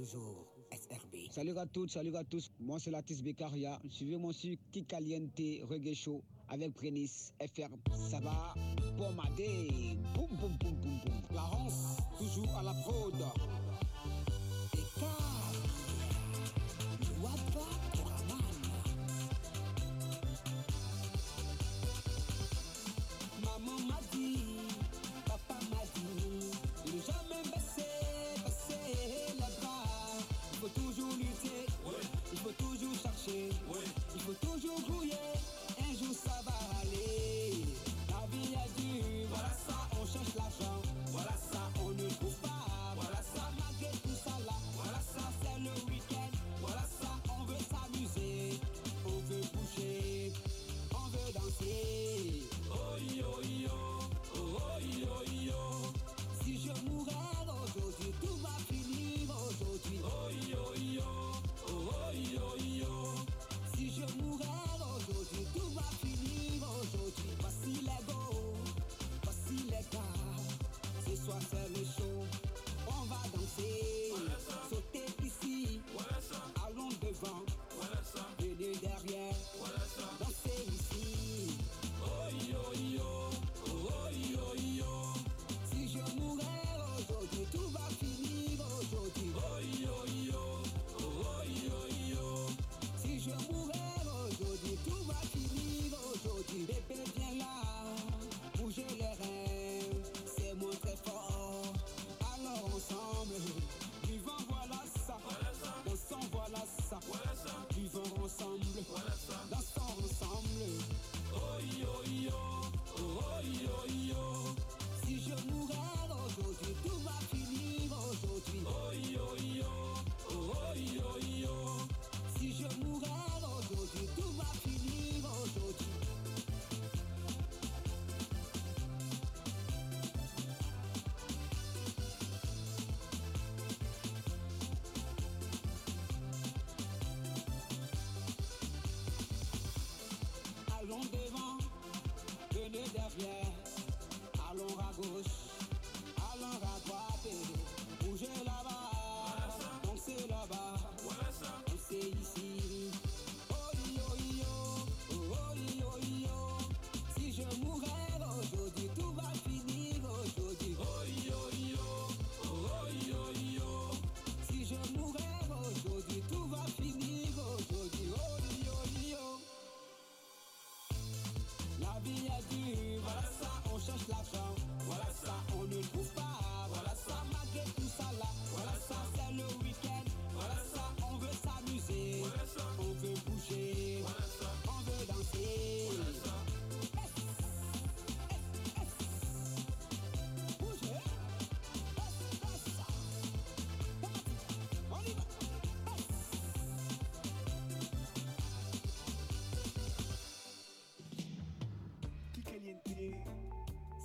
toujours Salut à toutes, salut à tous. Moi, c'est Latis Bekaria. Suivez-moi sur Kikaliente Reggae Show avec Prenis FR. Ça va, pomade. Boum, boum, boum, boum, boum. La Rance, toujours à la fraude.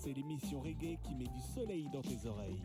c'est l'émission reggae qui met du soleil dans tes oreilles.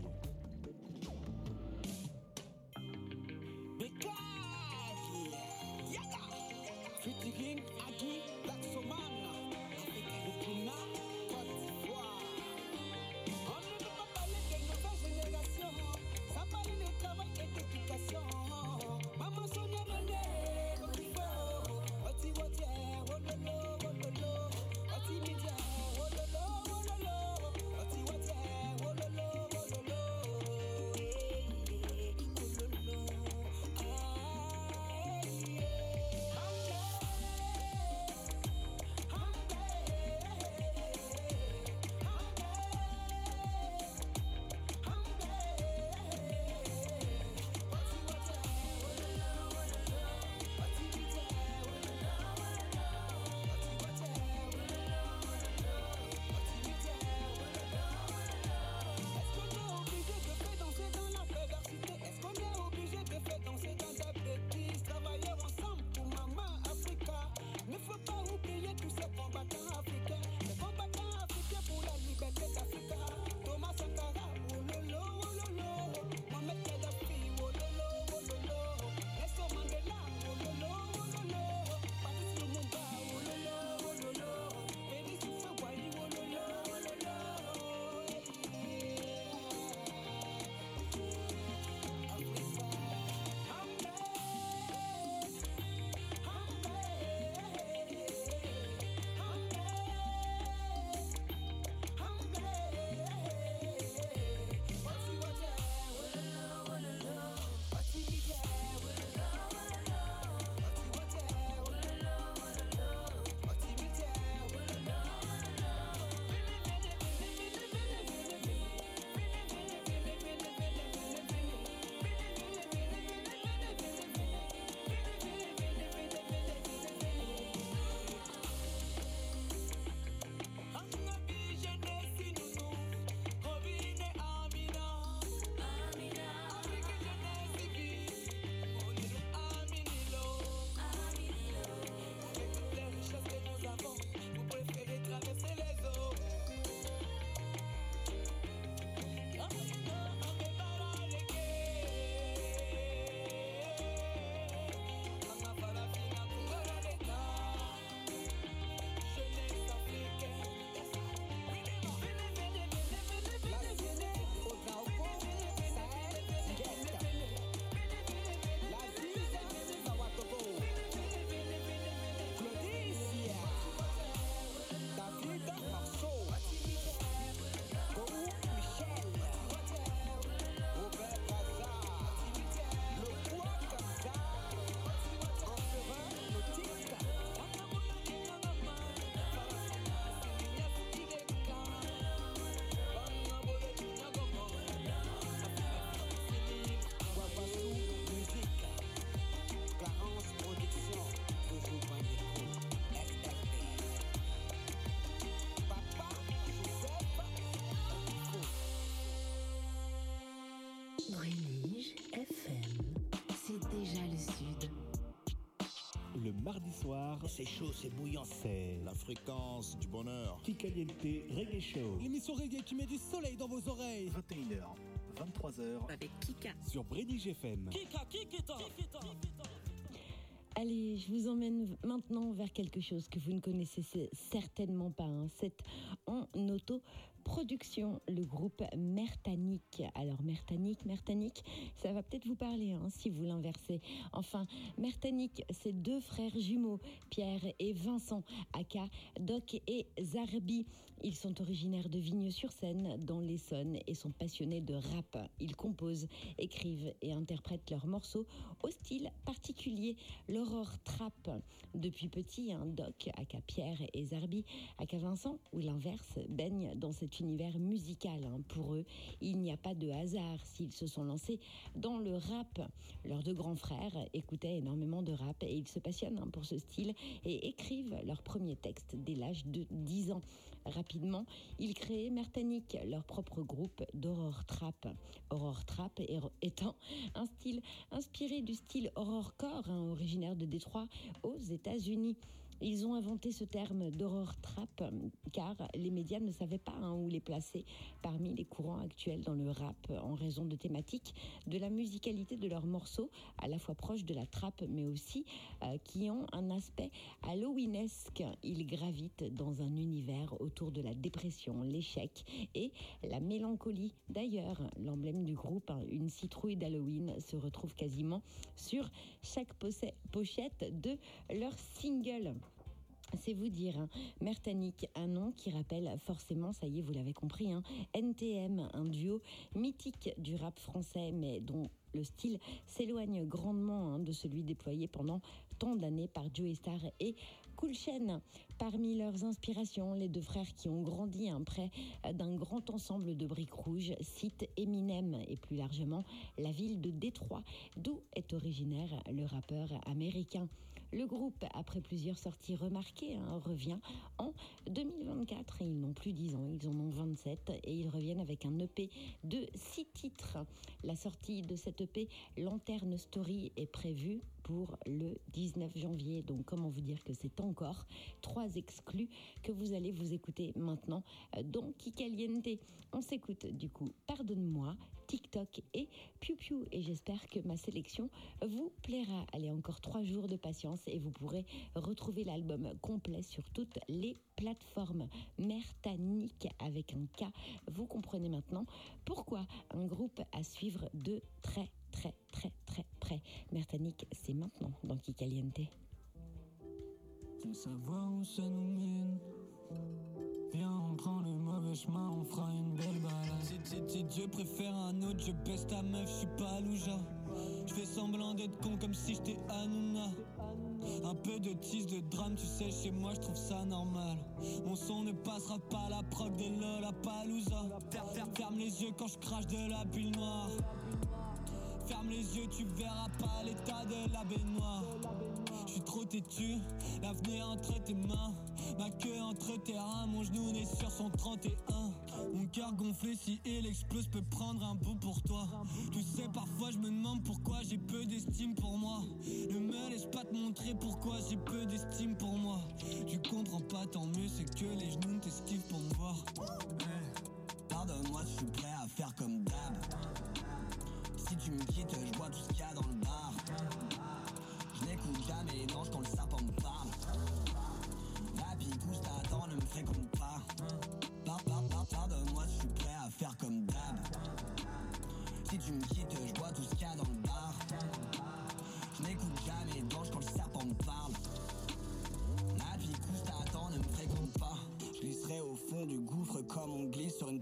Mardi soir, C'est chaud, c'est bouillant. c'est La fréquence du bonheur. Kikaliente Reggae Show L'émission reggae qui met du soleil dans vos oreilles. 21h, 23h. Avec Kika. sur Brédige FM. Kika, Kikita. Allez, je vous emmène maintenant vers quelque chose que vous ne connaissez certainement pas. hein. C'est en auto-production, le groupe Mertanique. Alors, Mertanique, Mertanique, ça va peut-être vous parler hein, si vous l'inversez. Enfin, Mertanique, c'est deux frères jumeaux, Pierre et Vincent, aka Doc et Zarbi. Ils sont originaires de Vigne-sur-Seine, dans l'Essonne, et sont passionnés de rap. Ils composent, écrivent et interprètent leurs morceaux au style particulier, l'aurore trap. Depuis petit, un Doc, aka Pierre et Zarbi, aka Vincent, ou l'inverse, baignent dans cet univers musical. hein. Pour eux, il n'y a pas de hasard s'ils se sont lancés dans le rap. Leurs deux grands frères écoutaient énormément de rap et ils se passionnent hein, pour ce style et écrivent leurs premiers textes dès l'âge de 10 ans. Rapidement, ils créent Mertanique, leur propre groupe d'horror trap. Horror trap étant un style inspiré du style horrorcore, hein, originaire de Détroit, aux États-Unis. Ils ont inventé ce terme d'horror trap car les médias ne savaient pas hein, où les placer parmi les courants actuels dans le rap en raison de thématiques, de la musicalité de leurs morceaux, à la fois proches de la trap mais aussi euh, qui ont un aspect halloweenesque. Ils gravitent dans un univers autour de la dépression, l'échec et la mélancolie. D'ailleurs, l'emblème du groupe, hein, une citrouille d'Halloween, se retrouve quasiment sur chaque pochette de leur single. C'est vous dire, hein. Un nom qui rappelle forcément, ça y est, vous l'avez compris, hein, NTM, un duo mythique du rap français, mais dont le style s'éloigne grandement hein, de celui déployé pendant tant d'années par Joey Star et Cool Chain. Parmi leurs inspirations, les deux frères qui ont grandi hein, près d'un grand ensemble de briques rouges citent Eminem et plus largement la ville de Détroit, d'où est originaire le rappeur américain. Le groupe, après plusieurs sorties remarquées, hein, revient en 2024. Ils n'ont plus 10 ans, ils en ont 27 et ils reviennent avec un EP de 6 titres. La sortie de cet EP, Lanterne Story, est prévue pour le 19 janvier. Donc comment vous dire que c'est encore trois exclus que vous allez vous écouter maintenant euh, dans Kikaliente. On s'écoute du coup Pardonne-moi, TikTok et Piu Piu. Et j'espère que ma sélection vous plaira. Allez, encore trois jours de patience et vous pourrez retrouver l'album complet sur toutes les plateformes. Mertanique avec un K. Vous comprenez maintenant pourquoi un groupe à suivre de très très très très près. Mertanique, c'est maintenant dans Kikaliente. Sans savoir où ça nous mène. Viens, on prend le mauvais chemin, on fera une belle balade. Si, si, Dieu préfère un autre, je baisse ta meuf, je suis pas louja. Je fais semblant d'être con comme si j'étais Hanouna. Un peu de tease de drame, tu sais, chez moi, je trouve ça normal. Mon son ne passera pas la proc de Lola Palouza. Ferme les yeux quand je crache de la bulle noire. Ferme les yeux, tu verras pas l'état de la baignoire. Je suis trop têtu, l'avenir entre tes mains. Ma queue entre tes reins, mon genou n'est sur son 31. Mon cœur gonflé, si il explose, peut prendre un bout pour toi. Tu sais, parfois je me demande pourquoi j'ai peu d'estime pour moi. Ne me laisse pas te montrer pourquoi j'ai peu d'estime pour moi. Tu comprends pas, tant mieux, c'est que les genoux t'esquivent pour me voir. Pardonne-moi, je suis prêt à faire comme d'hab. Si tu me quittes, je bois tout ce qu'il y a dans le bar. Je n'écoute jamais les quand le serpent me parle. La picousse t'attend, ne me fréquente pas. Par, par, par, pardonne-moi, je suis prêt à faire comme d'hab. Si tu me quittes, je bois tout ce qu'il y a dans le bar. Je n'écoute jamais les anges quand le serpent me parle. La picousse t'attend, ne me fréquente pas. Je glisserai au fond du gouffre comme on glisse sur une.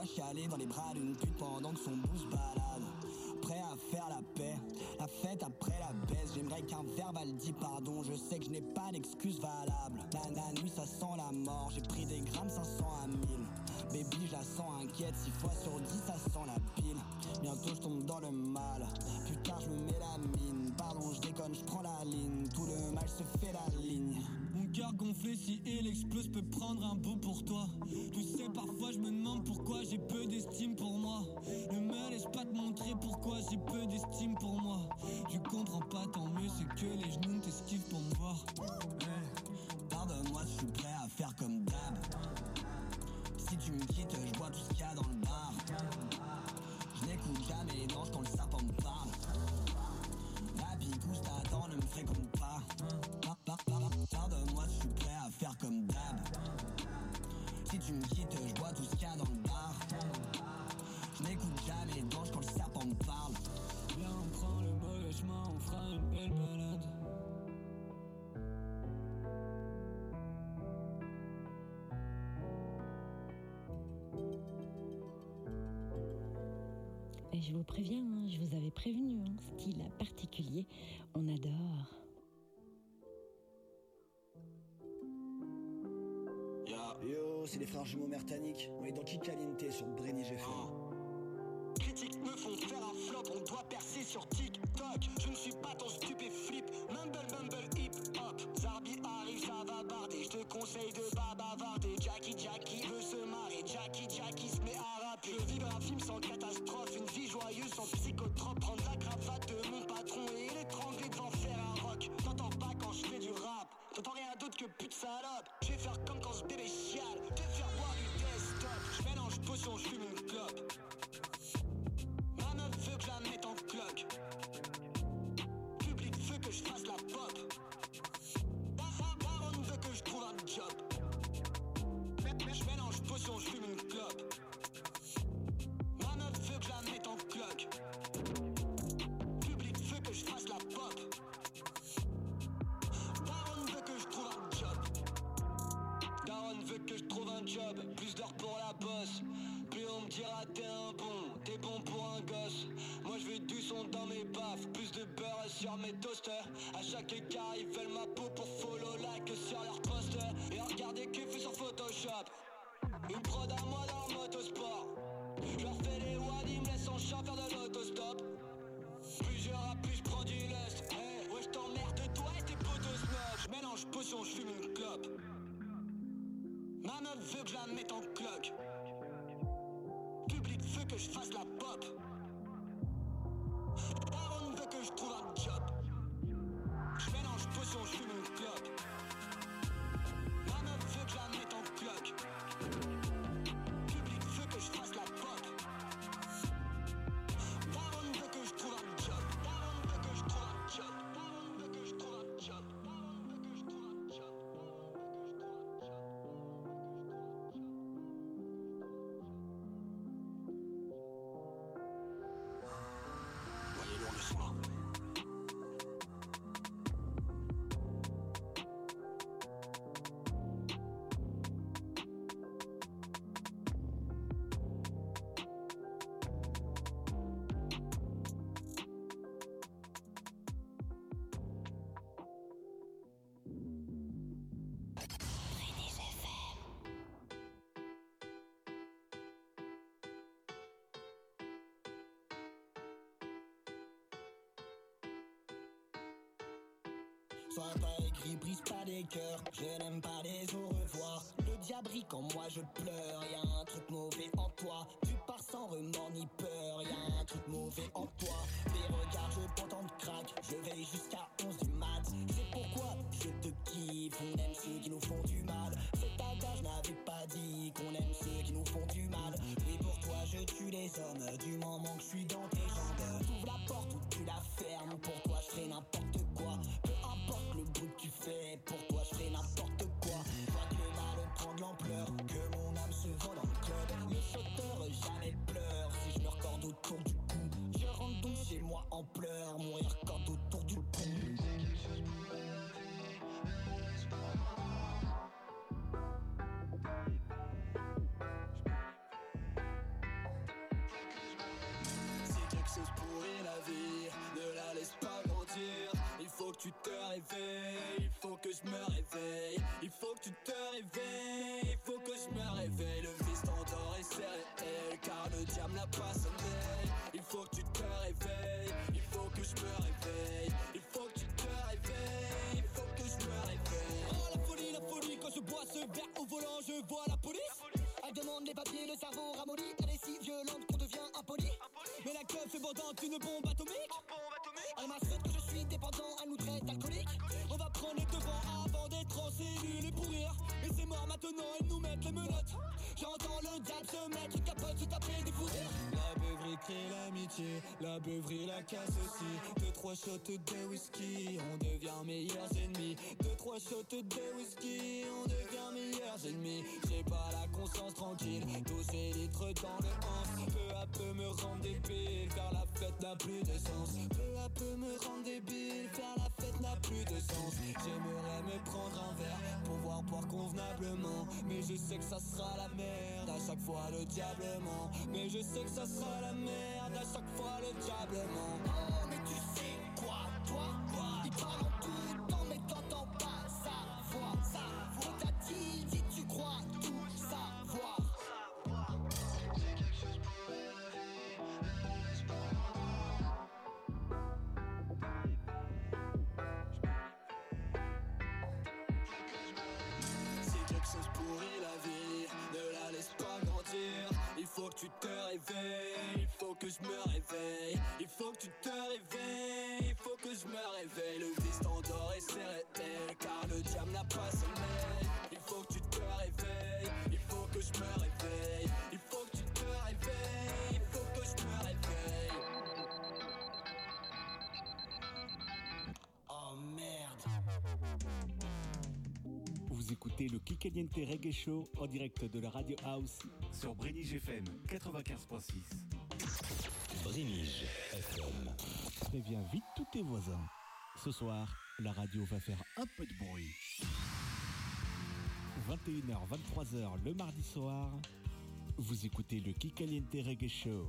Vois chialer dans les bras d'une pute pendant que son bout balade. Prêt à faire la paix, la fête après la baisse. J'aimerais qu'un verbal dit pardon. Je sais que je n'ai pas d'excuse valable. La, la nuit, ça sent la mort. J'ai pris des grammes 500 à 1000. Baby, je la sens inquiète. 6 fois sur 10, ça sent la pile. Bientôt, je tombe dans le mal. Putain, je me mets la mine. Pardon, je déconne, je prends la ligne. Tout le mal se fait la ligne. Cœur gonflé réfléchis et l'explose peut prendre un bout pour toi. Tu sais, parfois je me demande pourquoi j'ai peu d'estime pour moi. Ne me laisse pas te montrer pourquoi j'ai peu d'estime pour moi. Je comprends pas, tant mieux, c'est que les genoux t'esquivent pour me voir. Pardonne-moi, je suis prêt à faire comme d'hab. Si tu me quittes, je vois tout ce qu'il y a dans le bar. Je n'écoute jamais les anges quand le serpent me parle. La picouche t'attend, ne me fréquente pas. Pa- pa- pa- Pardonne-moi, comme d'hab. Si tu me quittes, je vois tout ce qu'il y a dans le bar. Je n'écoute jamais les anges quand le serpent me parle. Viens, on prend le mauvais chemin, on fera une belle balade. Et je vous préviens, hein, je vous avais prévenu, hein, style particulier, on adore. C'est les frères jumeaux Mertanic. On est dans Kikaliente sur Brenny FM. Critiques me font faire un flop, on doit percer sur TikTok. Je ne suis pas ton stupéflip, mumble mumble hip hop. Zarbi arrive, ça va barder. Je te conseille de pas bavarder. Jackie Jackie veut se marrer, Jackie Jackie se met à rapper. Je vivre un film sans catastrophe, une vie joyeuse sans psychotrope. Prendre la cravate de mon patron et l'étrangler devant faire un rock. T'entends pas quand je fais du rap, t'entends rien d'autre que pute salope. Je vais faire comme quand ce bébé mélange potion, je fume une toasters. À chaque écart ils veulent ma peau pour follow like sur leur poster. Et regardez que fait sur Photoshop. Une prod à moi dans motosport. Je leur fais les wads, ils me laissent en chat faire de l'autostop. Plus je rappe, plus je prends du lust. Hey, ouais, je t'emmerde toi et tes potos snob. Je mélange potion, je fume une clope. Ma meuf veut que je la mette en cloque. Public veut que je fasse la pop. Sois pas écrit, brise pas des cœurs. Je n'aime pas les au revoir. Le diable rit quand moi je pleure. Y a un truc mauvais en toi. Tu pars sans remords ni peur. Y a un truc mauvais en toi. Tes regards, je t'entends de crack. Je veille jusqu'à 11 du mat. C'est pourquoi je te kiffe. On aime ceux qui nous font du mal. Cet adage n'avait pas dit qu'on aime ceux qui nous font du mal. Oui, pour toi, je tue les hommes. Du moment que je suis dans tes jambes. T'ouvres la porte ou tu la fermes. Pour toi, je ferai n'importe en pleurs. Mourir corde autour du cou. C'est quelque chose pour la vie, ne la laisse pas grandir. Il faut que tu te réveilles, il faut que je me réveille. Il faut que tu te réveilles, il faut que je me réveille. Le vice t'endort et c'est réel, car le diable n'a pas sommeil. Il faut que tu te réveilles, il faut que je me réveille. Il faut que tu te réveilles, il faut que je me réveille. Oh la folie, la folie verre au volant, je vois la police. Elle demande les papiers, le cerveau ramolli. Elle est si violente qu'on devient impoli. Mais la club bordante une bombe atomique. Elle m'assure que je suis dépendant, elle nous traite d'alcoolique. On va prendre les devants avant d'être en cellule et pourrir. Et c'est mort maintenant, ils nous mettent les menottes. J'entends le diable se mettre capote, se taper des fourrures. La beuverie la beuverie la casse aussi. Deux, trois shots de whisky, on devient meilleurs ennemis. Deux, trois shots de whisky, on devient meilleurs ennemis. J'ai pas la conscience tranquille, tous ces litres dans le hanse. Peu à peu me rendre débile, car la fête n'a plus de sens. Peu à peu me rendre débile, car la fête n'a plus de sens. J'aimerais me prendre un verre pour voir boire convenablement. Mais je sais que ça sera la merde, à chaque fois le diablement. Mais je sais que ça sera la merde, à chaque fois le diablement. Oh, mais tu sais quoi, toi, quoi? Ils parlent en tout tu te réveilles, il faut que je me réveille. Il faut que tu te réveilles, il faut que je me réveille. Le vice t'endort et car le diable n'a pas sommeil. Il faut que tu te réveilles, il faut que je me réveille. Il faut que tu te réveilles, il faut que je me réveille. Oh merde. Vous écoutez le Kikaliente Reggae Show en direct de la Radio House sur Brénige FM 95.6. Brénige FM. Préviens vite tous tes voisins. Ce soir, la radio va faire un peu de bruit. 21h, 23h le mardi soir, vous écoutez le Kikaliente Reggae Show.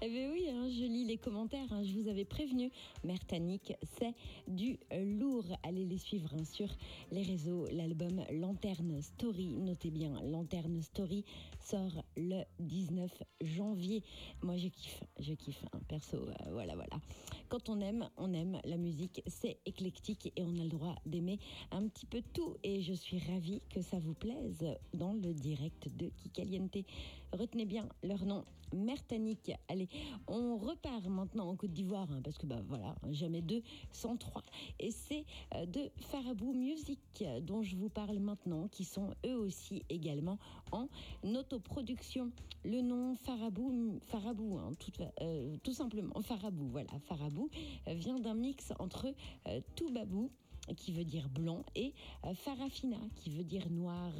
Eh bien oui, hein, je lis les commentaires, hein, je vous avais prévenu. Mère Tannique, c'est du lourd. Allez les suivre hein, sur les réseaux. L'album Lanterne Story, notez bien, Lanterne Story sort le 19 janvier. Moi je kiffe, je kiffe, perso, euh, voilà, voilà. Quand on aime, on aime. La musique, c'est éclectique et on a le droit d'aimer un petit peu tout. Et je suis ravie que ça vous plaise dans le direct de Kikaliente. Retenez bien leur nom, Mertanique. Allez, on repart maintenant en Côte d'Ivoire, hein, parce que bah voilà, jamais deux sans trois. Et c'est euh, de Farabou Music euh, dont je vous parle maintenant, qui sont eux aussi également en autoproduction. Le nom Farabou, Farabou, hein, tout, euh, tout simplement Farabou, voilà, Farabou euh, vient d'un mix entre euh, Toubabou qui veut dire blanc, et euh, Farafina, qui veut dire noir.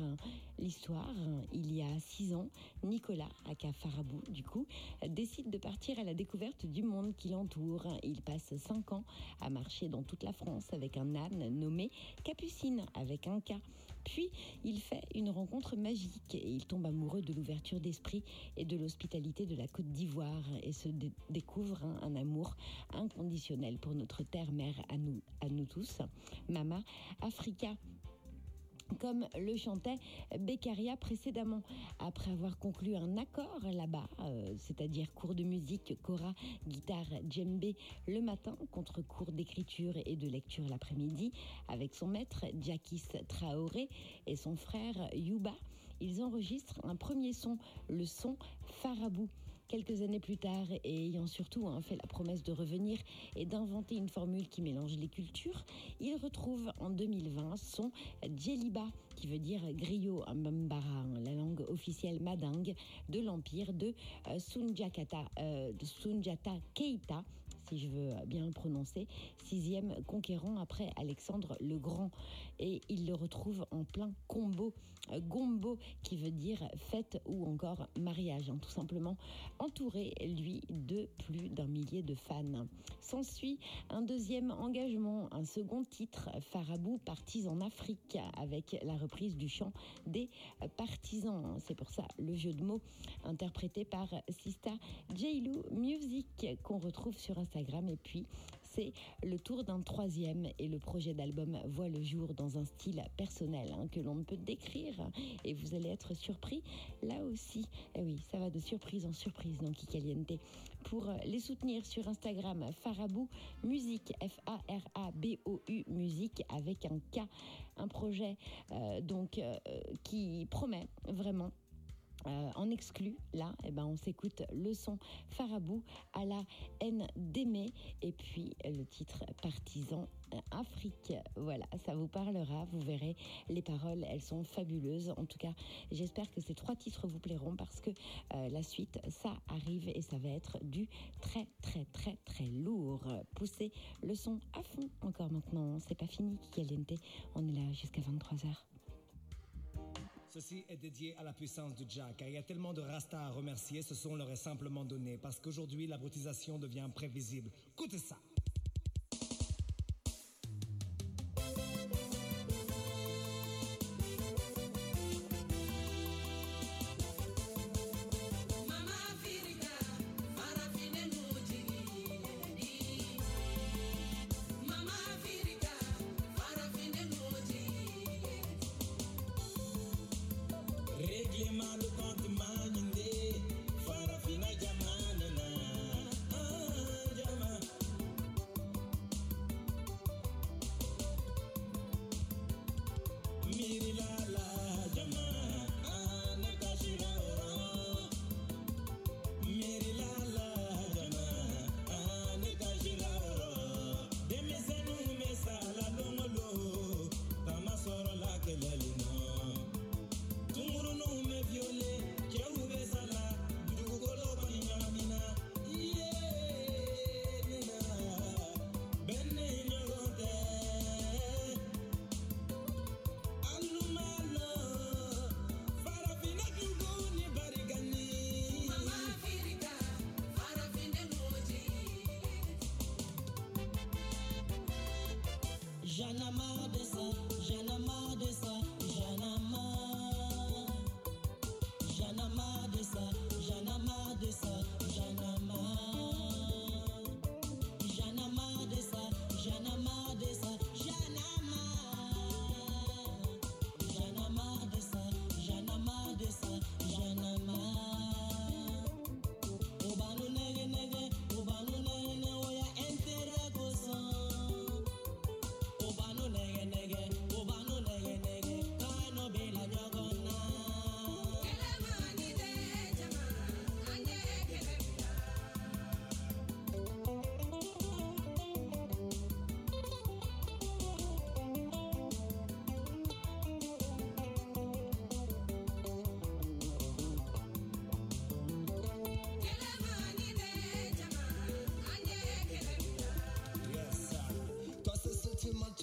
L'histoire, il y a six ans, Nicolas, aka Farabou, du coup, décide de partir à la découverte du monde qui l'entoure. Il passe cinq ans à marcher dans toute la France avec un âne nommé Capucine, avec un K. Puis, il fait une rencontre magique et il tombe amoureux de l'ouverture d'esprit et de l'hospitalité de la Côte d'Ivoire et se dé- découvre un, un amour inconditionnel pour notre terre-mère à nous, à nous tous, Mama Africa comme le chantait Beccaria précédemment. Après avoir conclu un accord là-bas, euh, c'est-à-dire cours de musique, kora, guitare, djembé le matin, contre cours d'écriture et de lecture l'après-midi, avec son maître Jakis Traoré et son frère Yuba, ils enregistrent un premier son, le son Farabou. Quelques années plus tard, et ayant surtout hein, fait la promesse de revenir et d'inventer une formule qui mélange les cultures, il retrouve en 2020 son Djeliba, qui veut dire griot en hein, la langue officielle madingue de l'empire de euh, euh, de Sundiata Keita, si je veux bien le prononcer, sixième conquérant après Alexandre le Grand. Et il le retrouve en plein combo, euh, gombo, qui veut dire fête ou encore mariage, hein, tout simplement, entouré, lui, de plus d'un millier de fans. S'ensuit un deuxième engagement, un second titre, Farabou Partis en Afrique, avec la reprise du chant des partisans. C'est pour ça le jeu de mots interprété par Sista Jailou Music qu'on retrouve sur Instagram. Et puis c'est le tour d'un troisième et le projet d'album voit le jour dans un style personnel hein, que l'on ne peut décrire et vous allez être surpris là aussi. Eh oui, ça va de surprise en surprise dans Kikaliente. Pour les soutenir sur Instagram, Farabou Musique, F-A-R-A-B-O-U Musique avec un K, un projet euh, donc euh, qui promet vraiment euh, en exclu, là, eh ben, on s'écoute le son Farabou à la haine d'aimer et puis le titre Partisan Afrique. Voilà, ça vous parlera, vous verrez, les paroles, elles sont fabuleuses. En tout cas, j'espère que ces trois titres vous plairont parce que euh, la suite, ça arrive et ça va être du très, très, très, très lourd. Poussez le son à fond encore maintenant, c'est pas fini, Kikaliente. On est là jusqu'à 23h. Ceci est dédié à la puissance du Jah, car il y a tellement de Rasta à remercier, ce son leur est simplement donné, parce qu'aujourd'hui, l'abrutisation devient prévisible. Écoutez ça.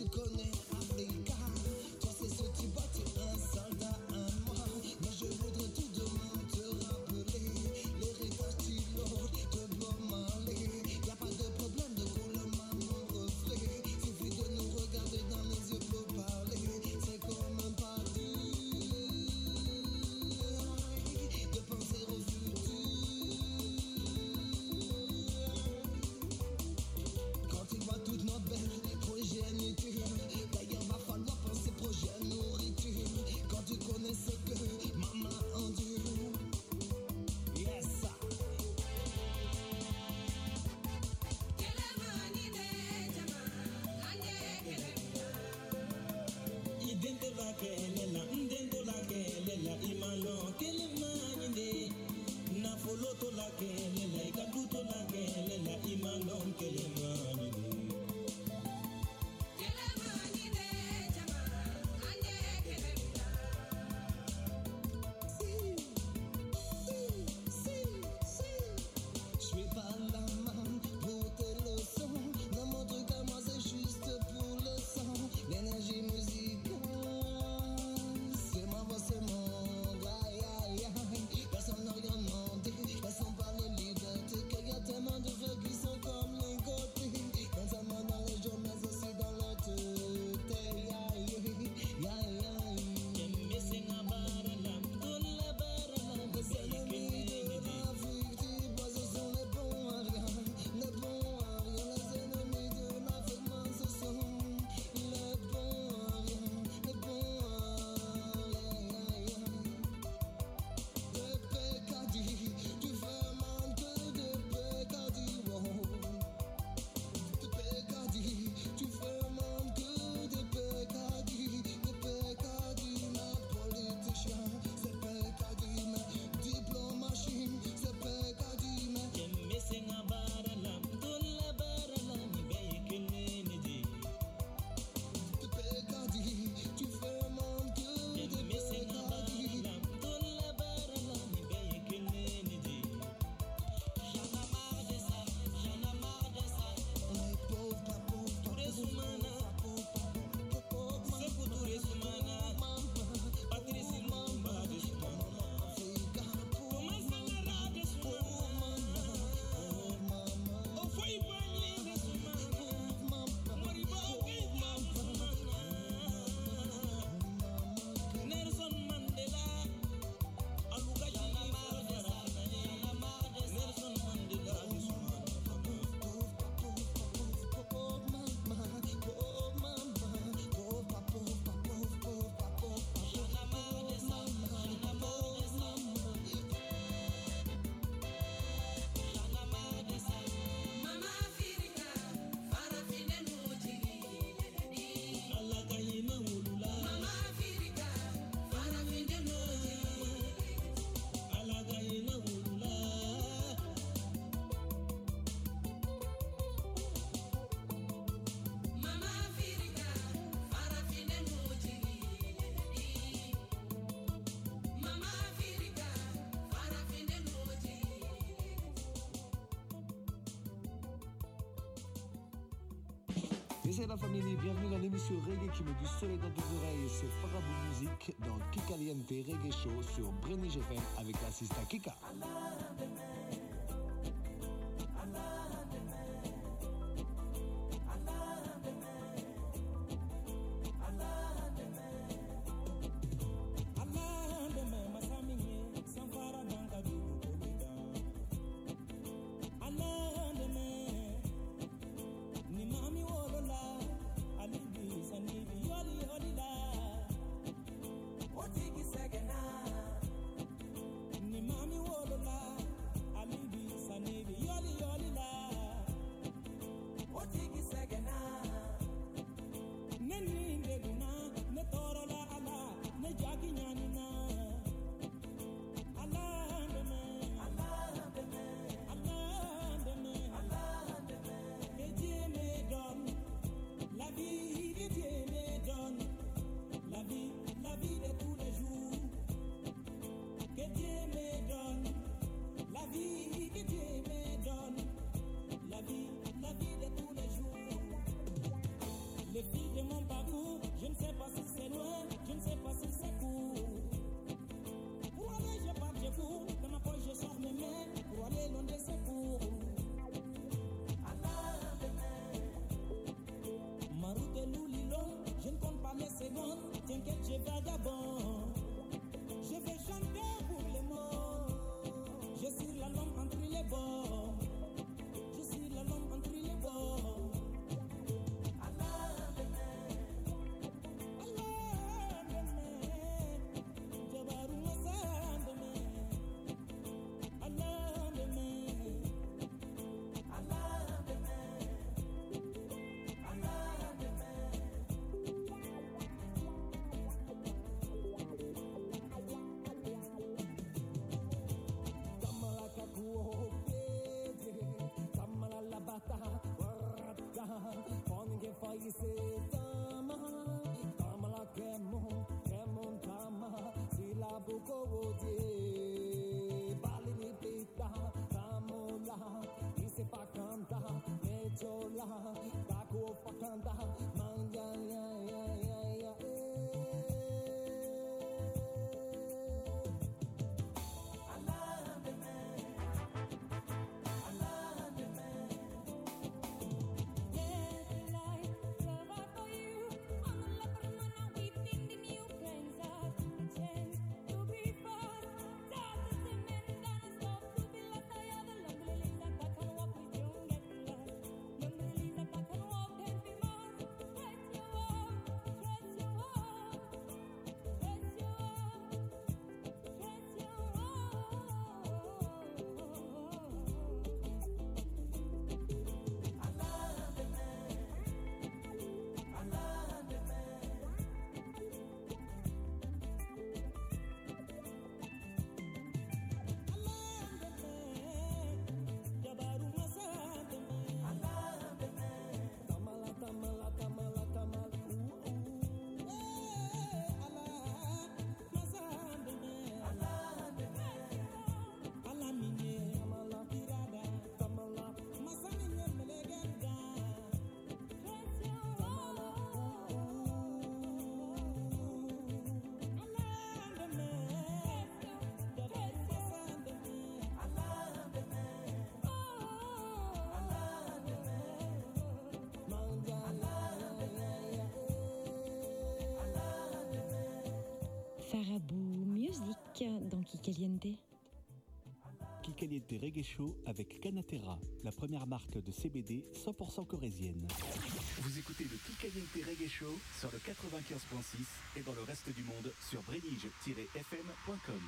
could Idente la Et c'est la famille, bienvenue dans l'émission Reggae qui met du soleil dans tes oreilles. C'est Farabou Musique dans Kikaliente Reggae Show sur Brenny FM avec l'assistant Kika. Farabou Dans Kikaliente. Kikaliente Reggae Show avec Canatera, la première marque de CBD 100% corésienne. Vous écoutez le Kikaliente Reggae Show sur le 95.6 et dans le reste du monde sur brenige-fm.com.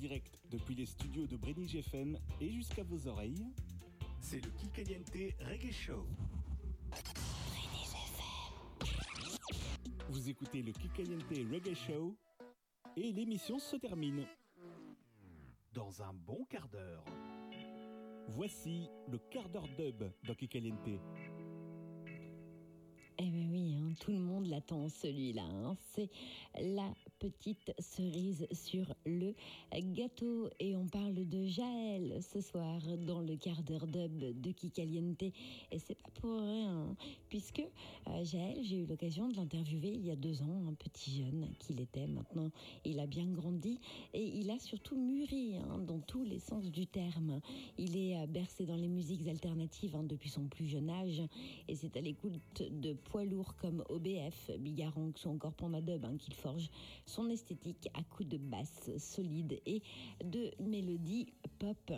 direct depuis les studios de Brenige FM et jusqu'à vos oreilles. C'est le Kikaliente Reggae Show. Vous écoutez le Kikaliente Reggae Show et l'émission se termine. Dans un bon quart d'heure. Voici le quart d'heure dub dans Kikaliente. Eh bien oui, hein, tout le monde l'attend celui-là. hein. C'est la petite cerise sur le gâteau. Et on parle de Jaël ce soir dans le quart d'heure dub de Kikaliente. Et c'est pas pour rien, puisque euh, Jaël, j'ai eu l'occasion de l'interviewer il y a deux ans, un petit jeune qu'il était. Maintenant, il a bien grandi et il a surtout mûri hein, dans tous les sens du terme. Il est euh, bercé dans les musiques alternatives hein, depuis son plus jeune âge et c'est à l'écoute de poids lourds comme OBF, Bigaranx ou encore Panda Dub hein, qu'il forge son esthétique à coups de basse solide et de mélodies pop.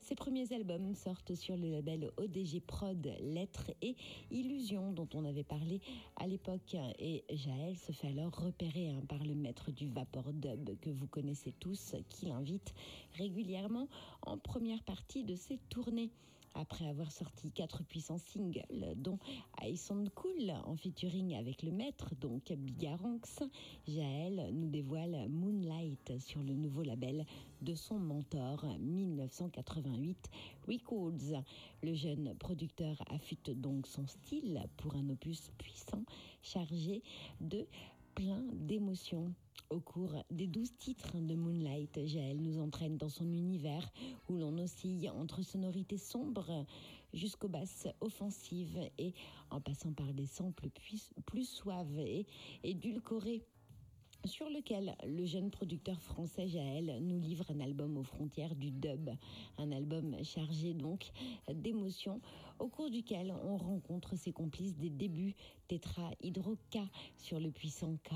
Ses premiers albums sortent sur le label ODG Prod, Lettres et Illusions dont on avait parlé à l'époque. Et Jaël se fait alors repérer hein, par le maître du Vapor Dub que vous connaissez tous, qui l'invite régulièrement en première partie de ses tournées. Après avoir sorti quatre puissants singles, dont Ice and Cool en featuring avec le maître, donc Bigaranx, Jaël nous dévoile Moonlight sur le nouveau label de son mentor 1988 Records. Le jeune producteur affûte donc son style pour un opus puissant chargé de plein d'émotions. Au cours des douze titres de Moonlight, Jaël nous entraîne dans son univers où l'on oscille entre sonorités sombres jusqu'aux basses offensives et en passant par des samples plus, plus suaves et édulcorés sur lequel le jeune producteur français Jaël nous livre un album aux frontières du dub, un album chargé donc d'émotions au cours duquel on rencontre ses complices des débuts Tetra Hydro K sur le puissant K,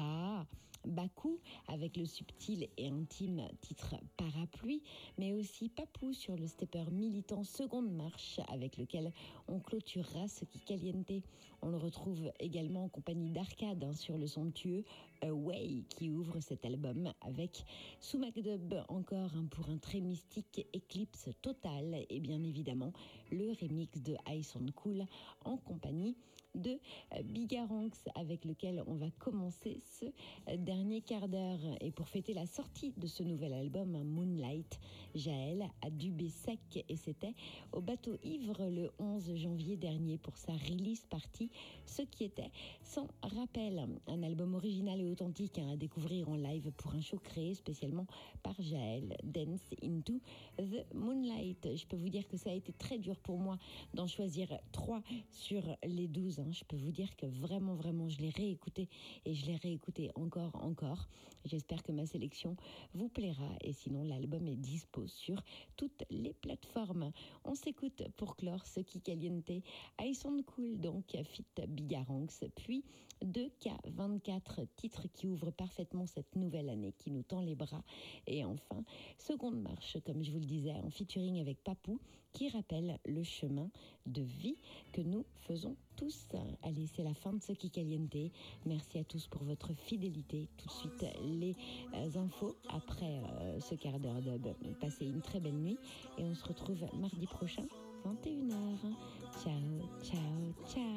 Baku avec le subtil et intime titre Parapluie, mais aussi Papou sur le stepper militant Seconde Marche avec lequel on clôturera ce qui caliente. On le retrouve également en compagnie d'Arcade hein, sur le somptueux Away qui ouvre cet album avec sous MacDub encore hein, pour un très mystique éclipse total et bien évidemment le remix de Ice on Cool en compagnie de euh, Bigaranx avec lequel on va commencer ce euh, dernier quart d'heure. Et pour fêter la sortie de ce nouvel album, hein, Moonlight, Jaël a dubé sec et c'était au bateau ivre le 11 janvier dernier pour sa release ce qui était sans rappel. Un album original et authentique hein, à découvrir en live pour un show créé spécialement par Jaël, Dance into the Moonlight. Je peux vous dire que ça a été très dur pour moi d'en choisir trois sur les 12. hein. Je peux vous dire que vraiment, vraiment, je l'ai réécouté et je l'ai réécouté encore, encore. J'espère que ma sélection vous plaira et sinon l'album est dispo sur toutes les plateformes. On s'écoute pour clore ce qui caliente. I Sound Cool, donc fit Bigaranx, puis 2K24, titre qui ouvre parfaitement cette nouvelle année, qui nous tend les bras. Et enfin, seconde marche, comme je vous le disais, en featuring avec Papou, qui rappelle le chemin de vie que nous faisons tous. Allez, c'est la fin de ce qui caliente. Merci à tous pour votre fidélité. Tout de suite, les euh, infos après euh, ce quart d'heure dub. Passez une très belle nuit et on se retrouve mardi prochain, 21h. Ciao, ciao, ciao.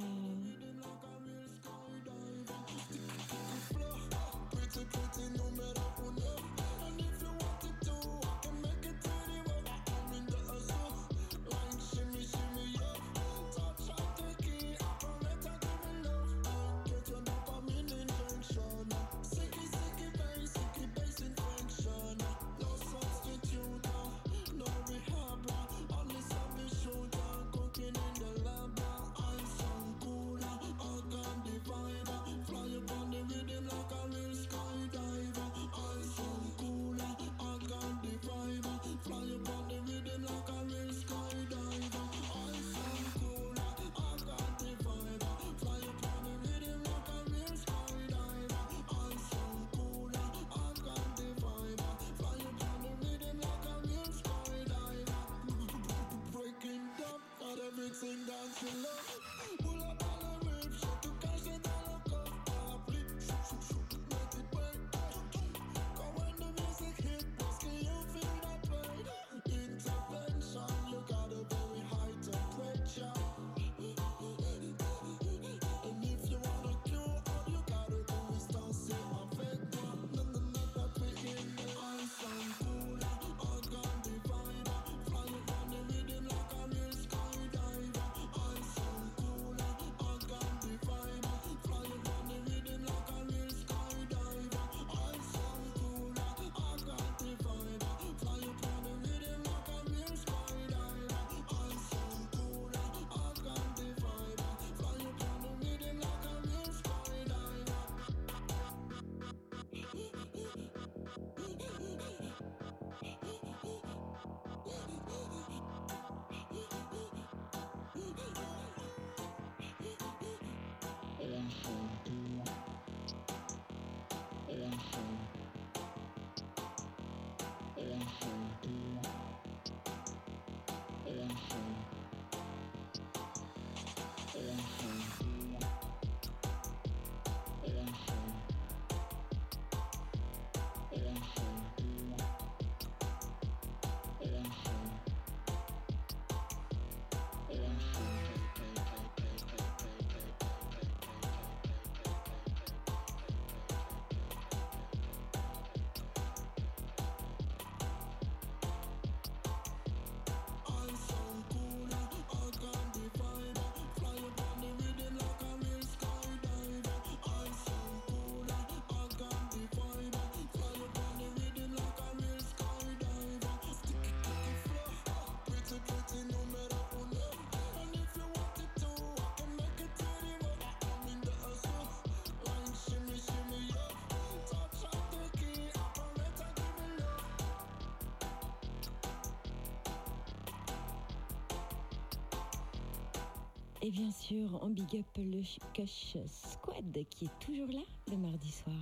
Et bien sûr, on big up le Kush Squad qui est toujours là le mardi soir.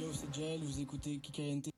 Yo, c'est Jael, vous écoutez Kikaliente.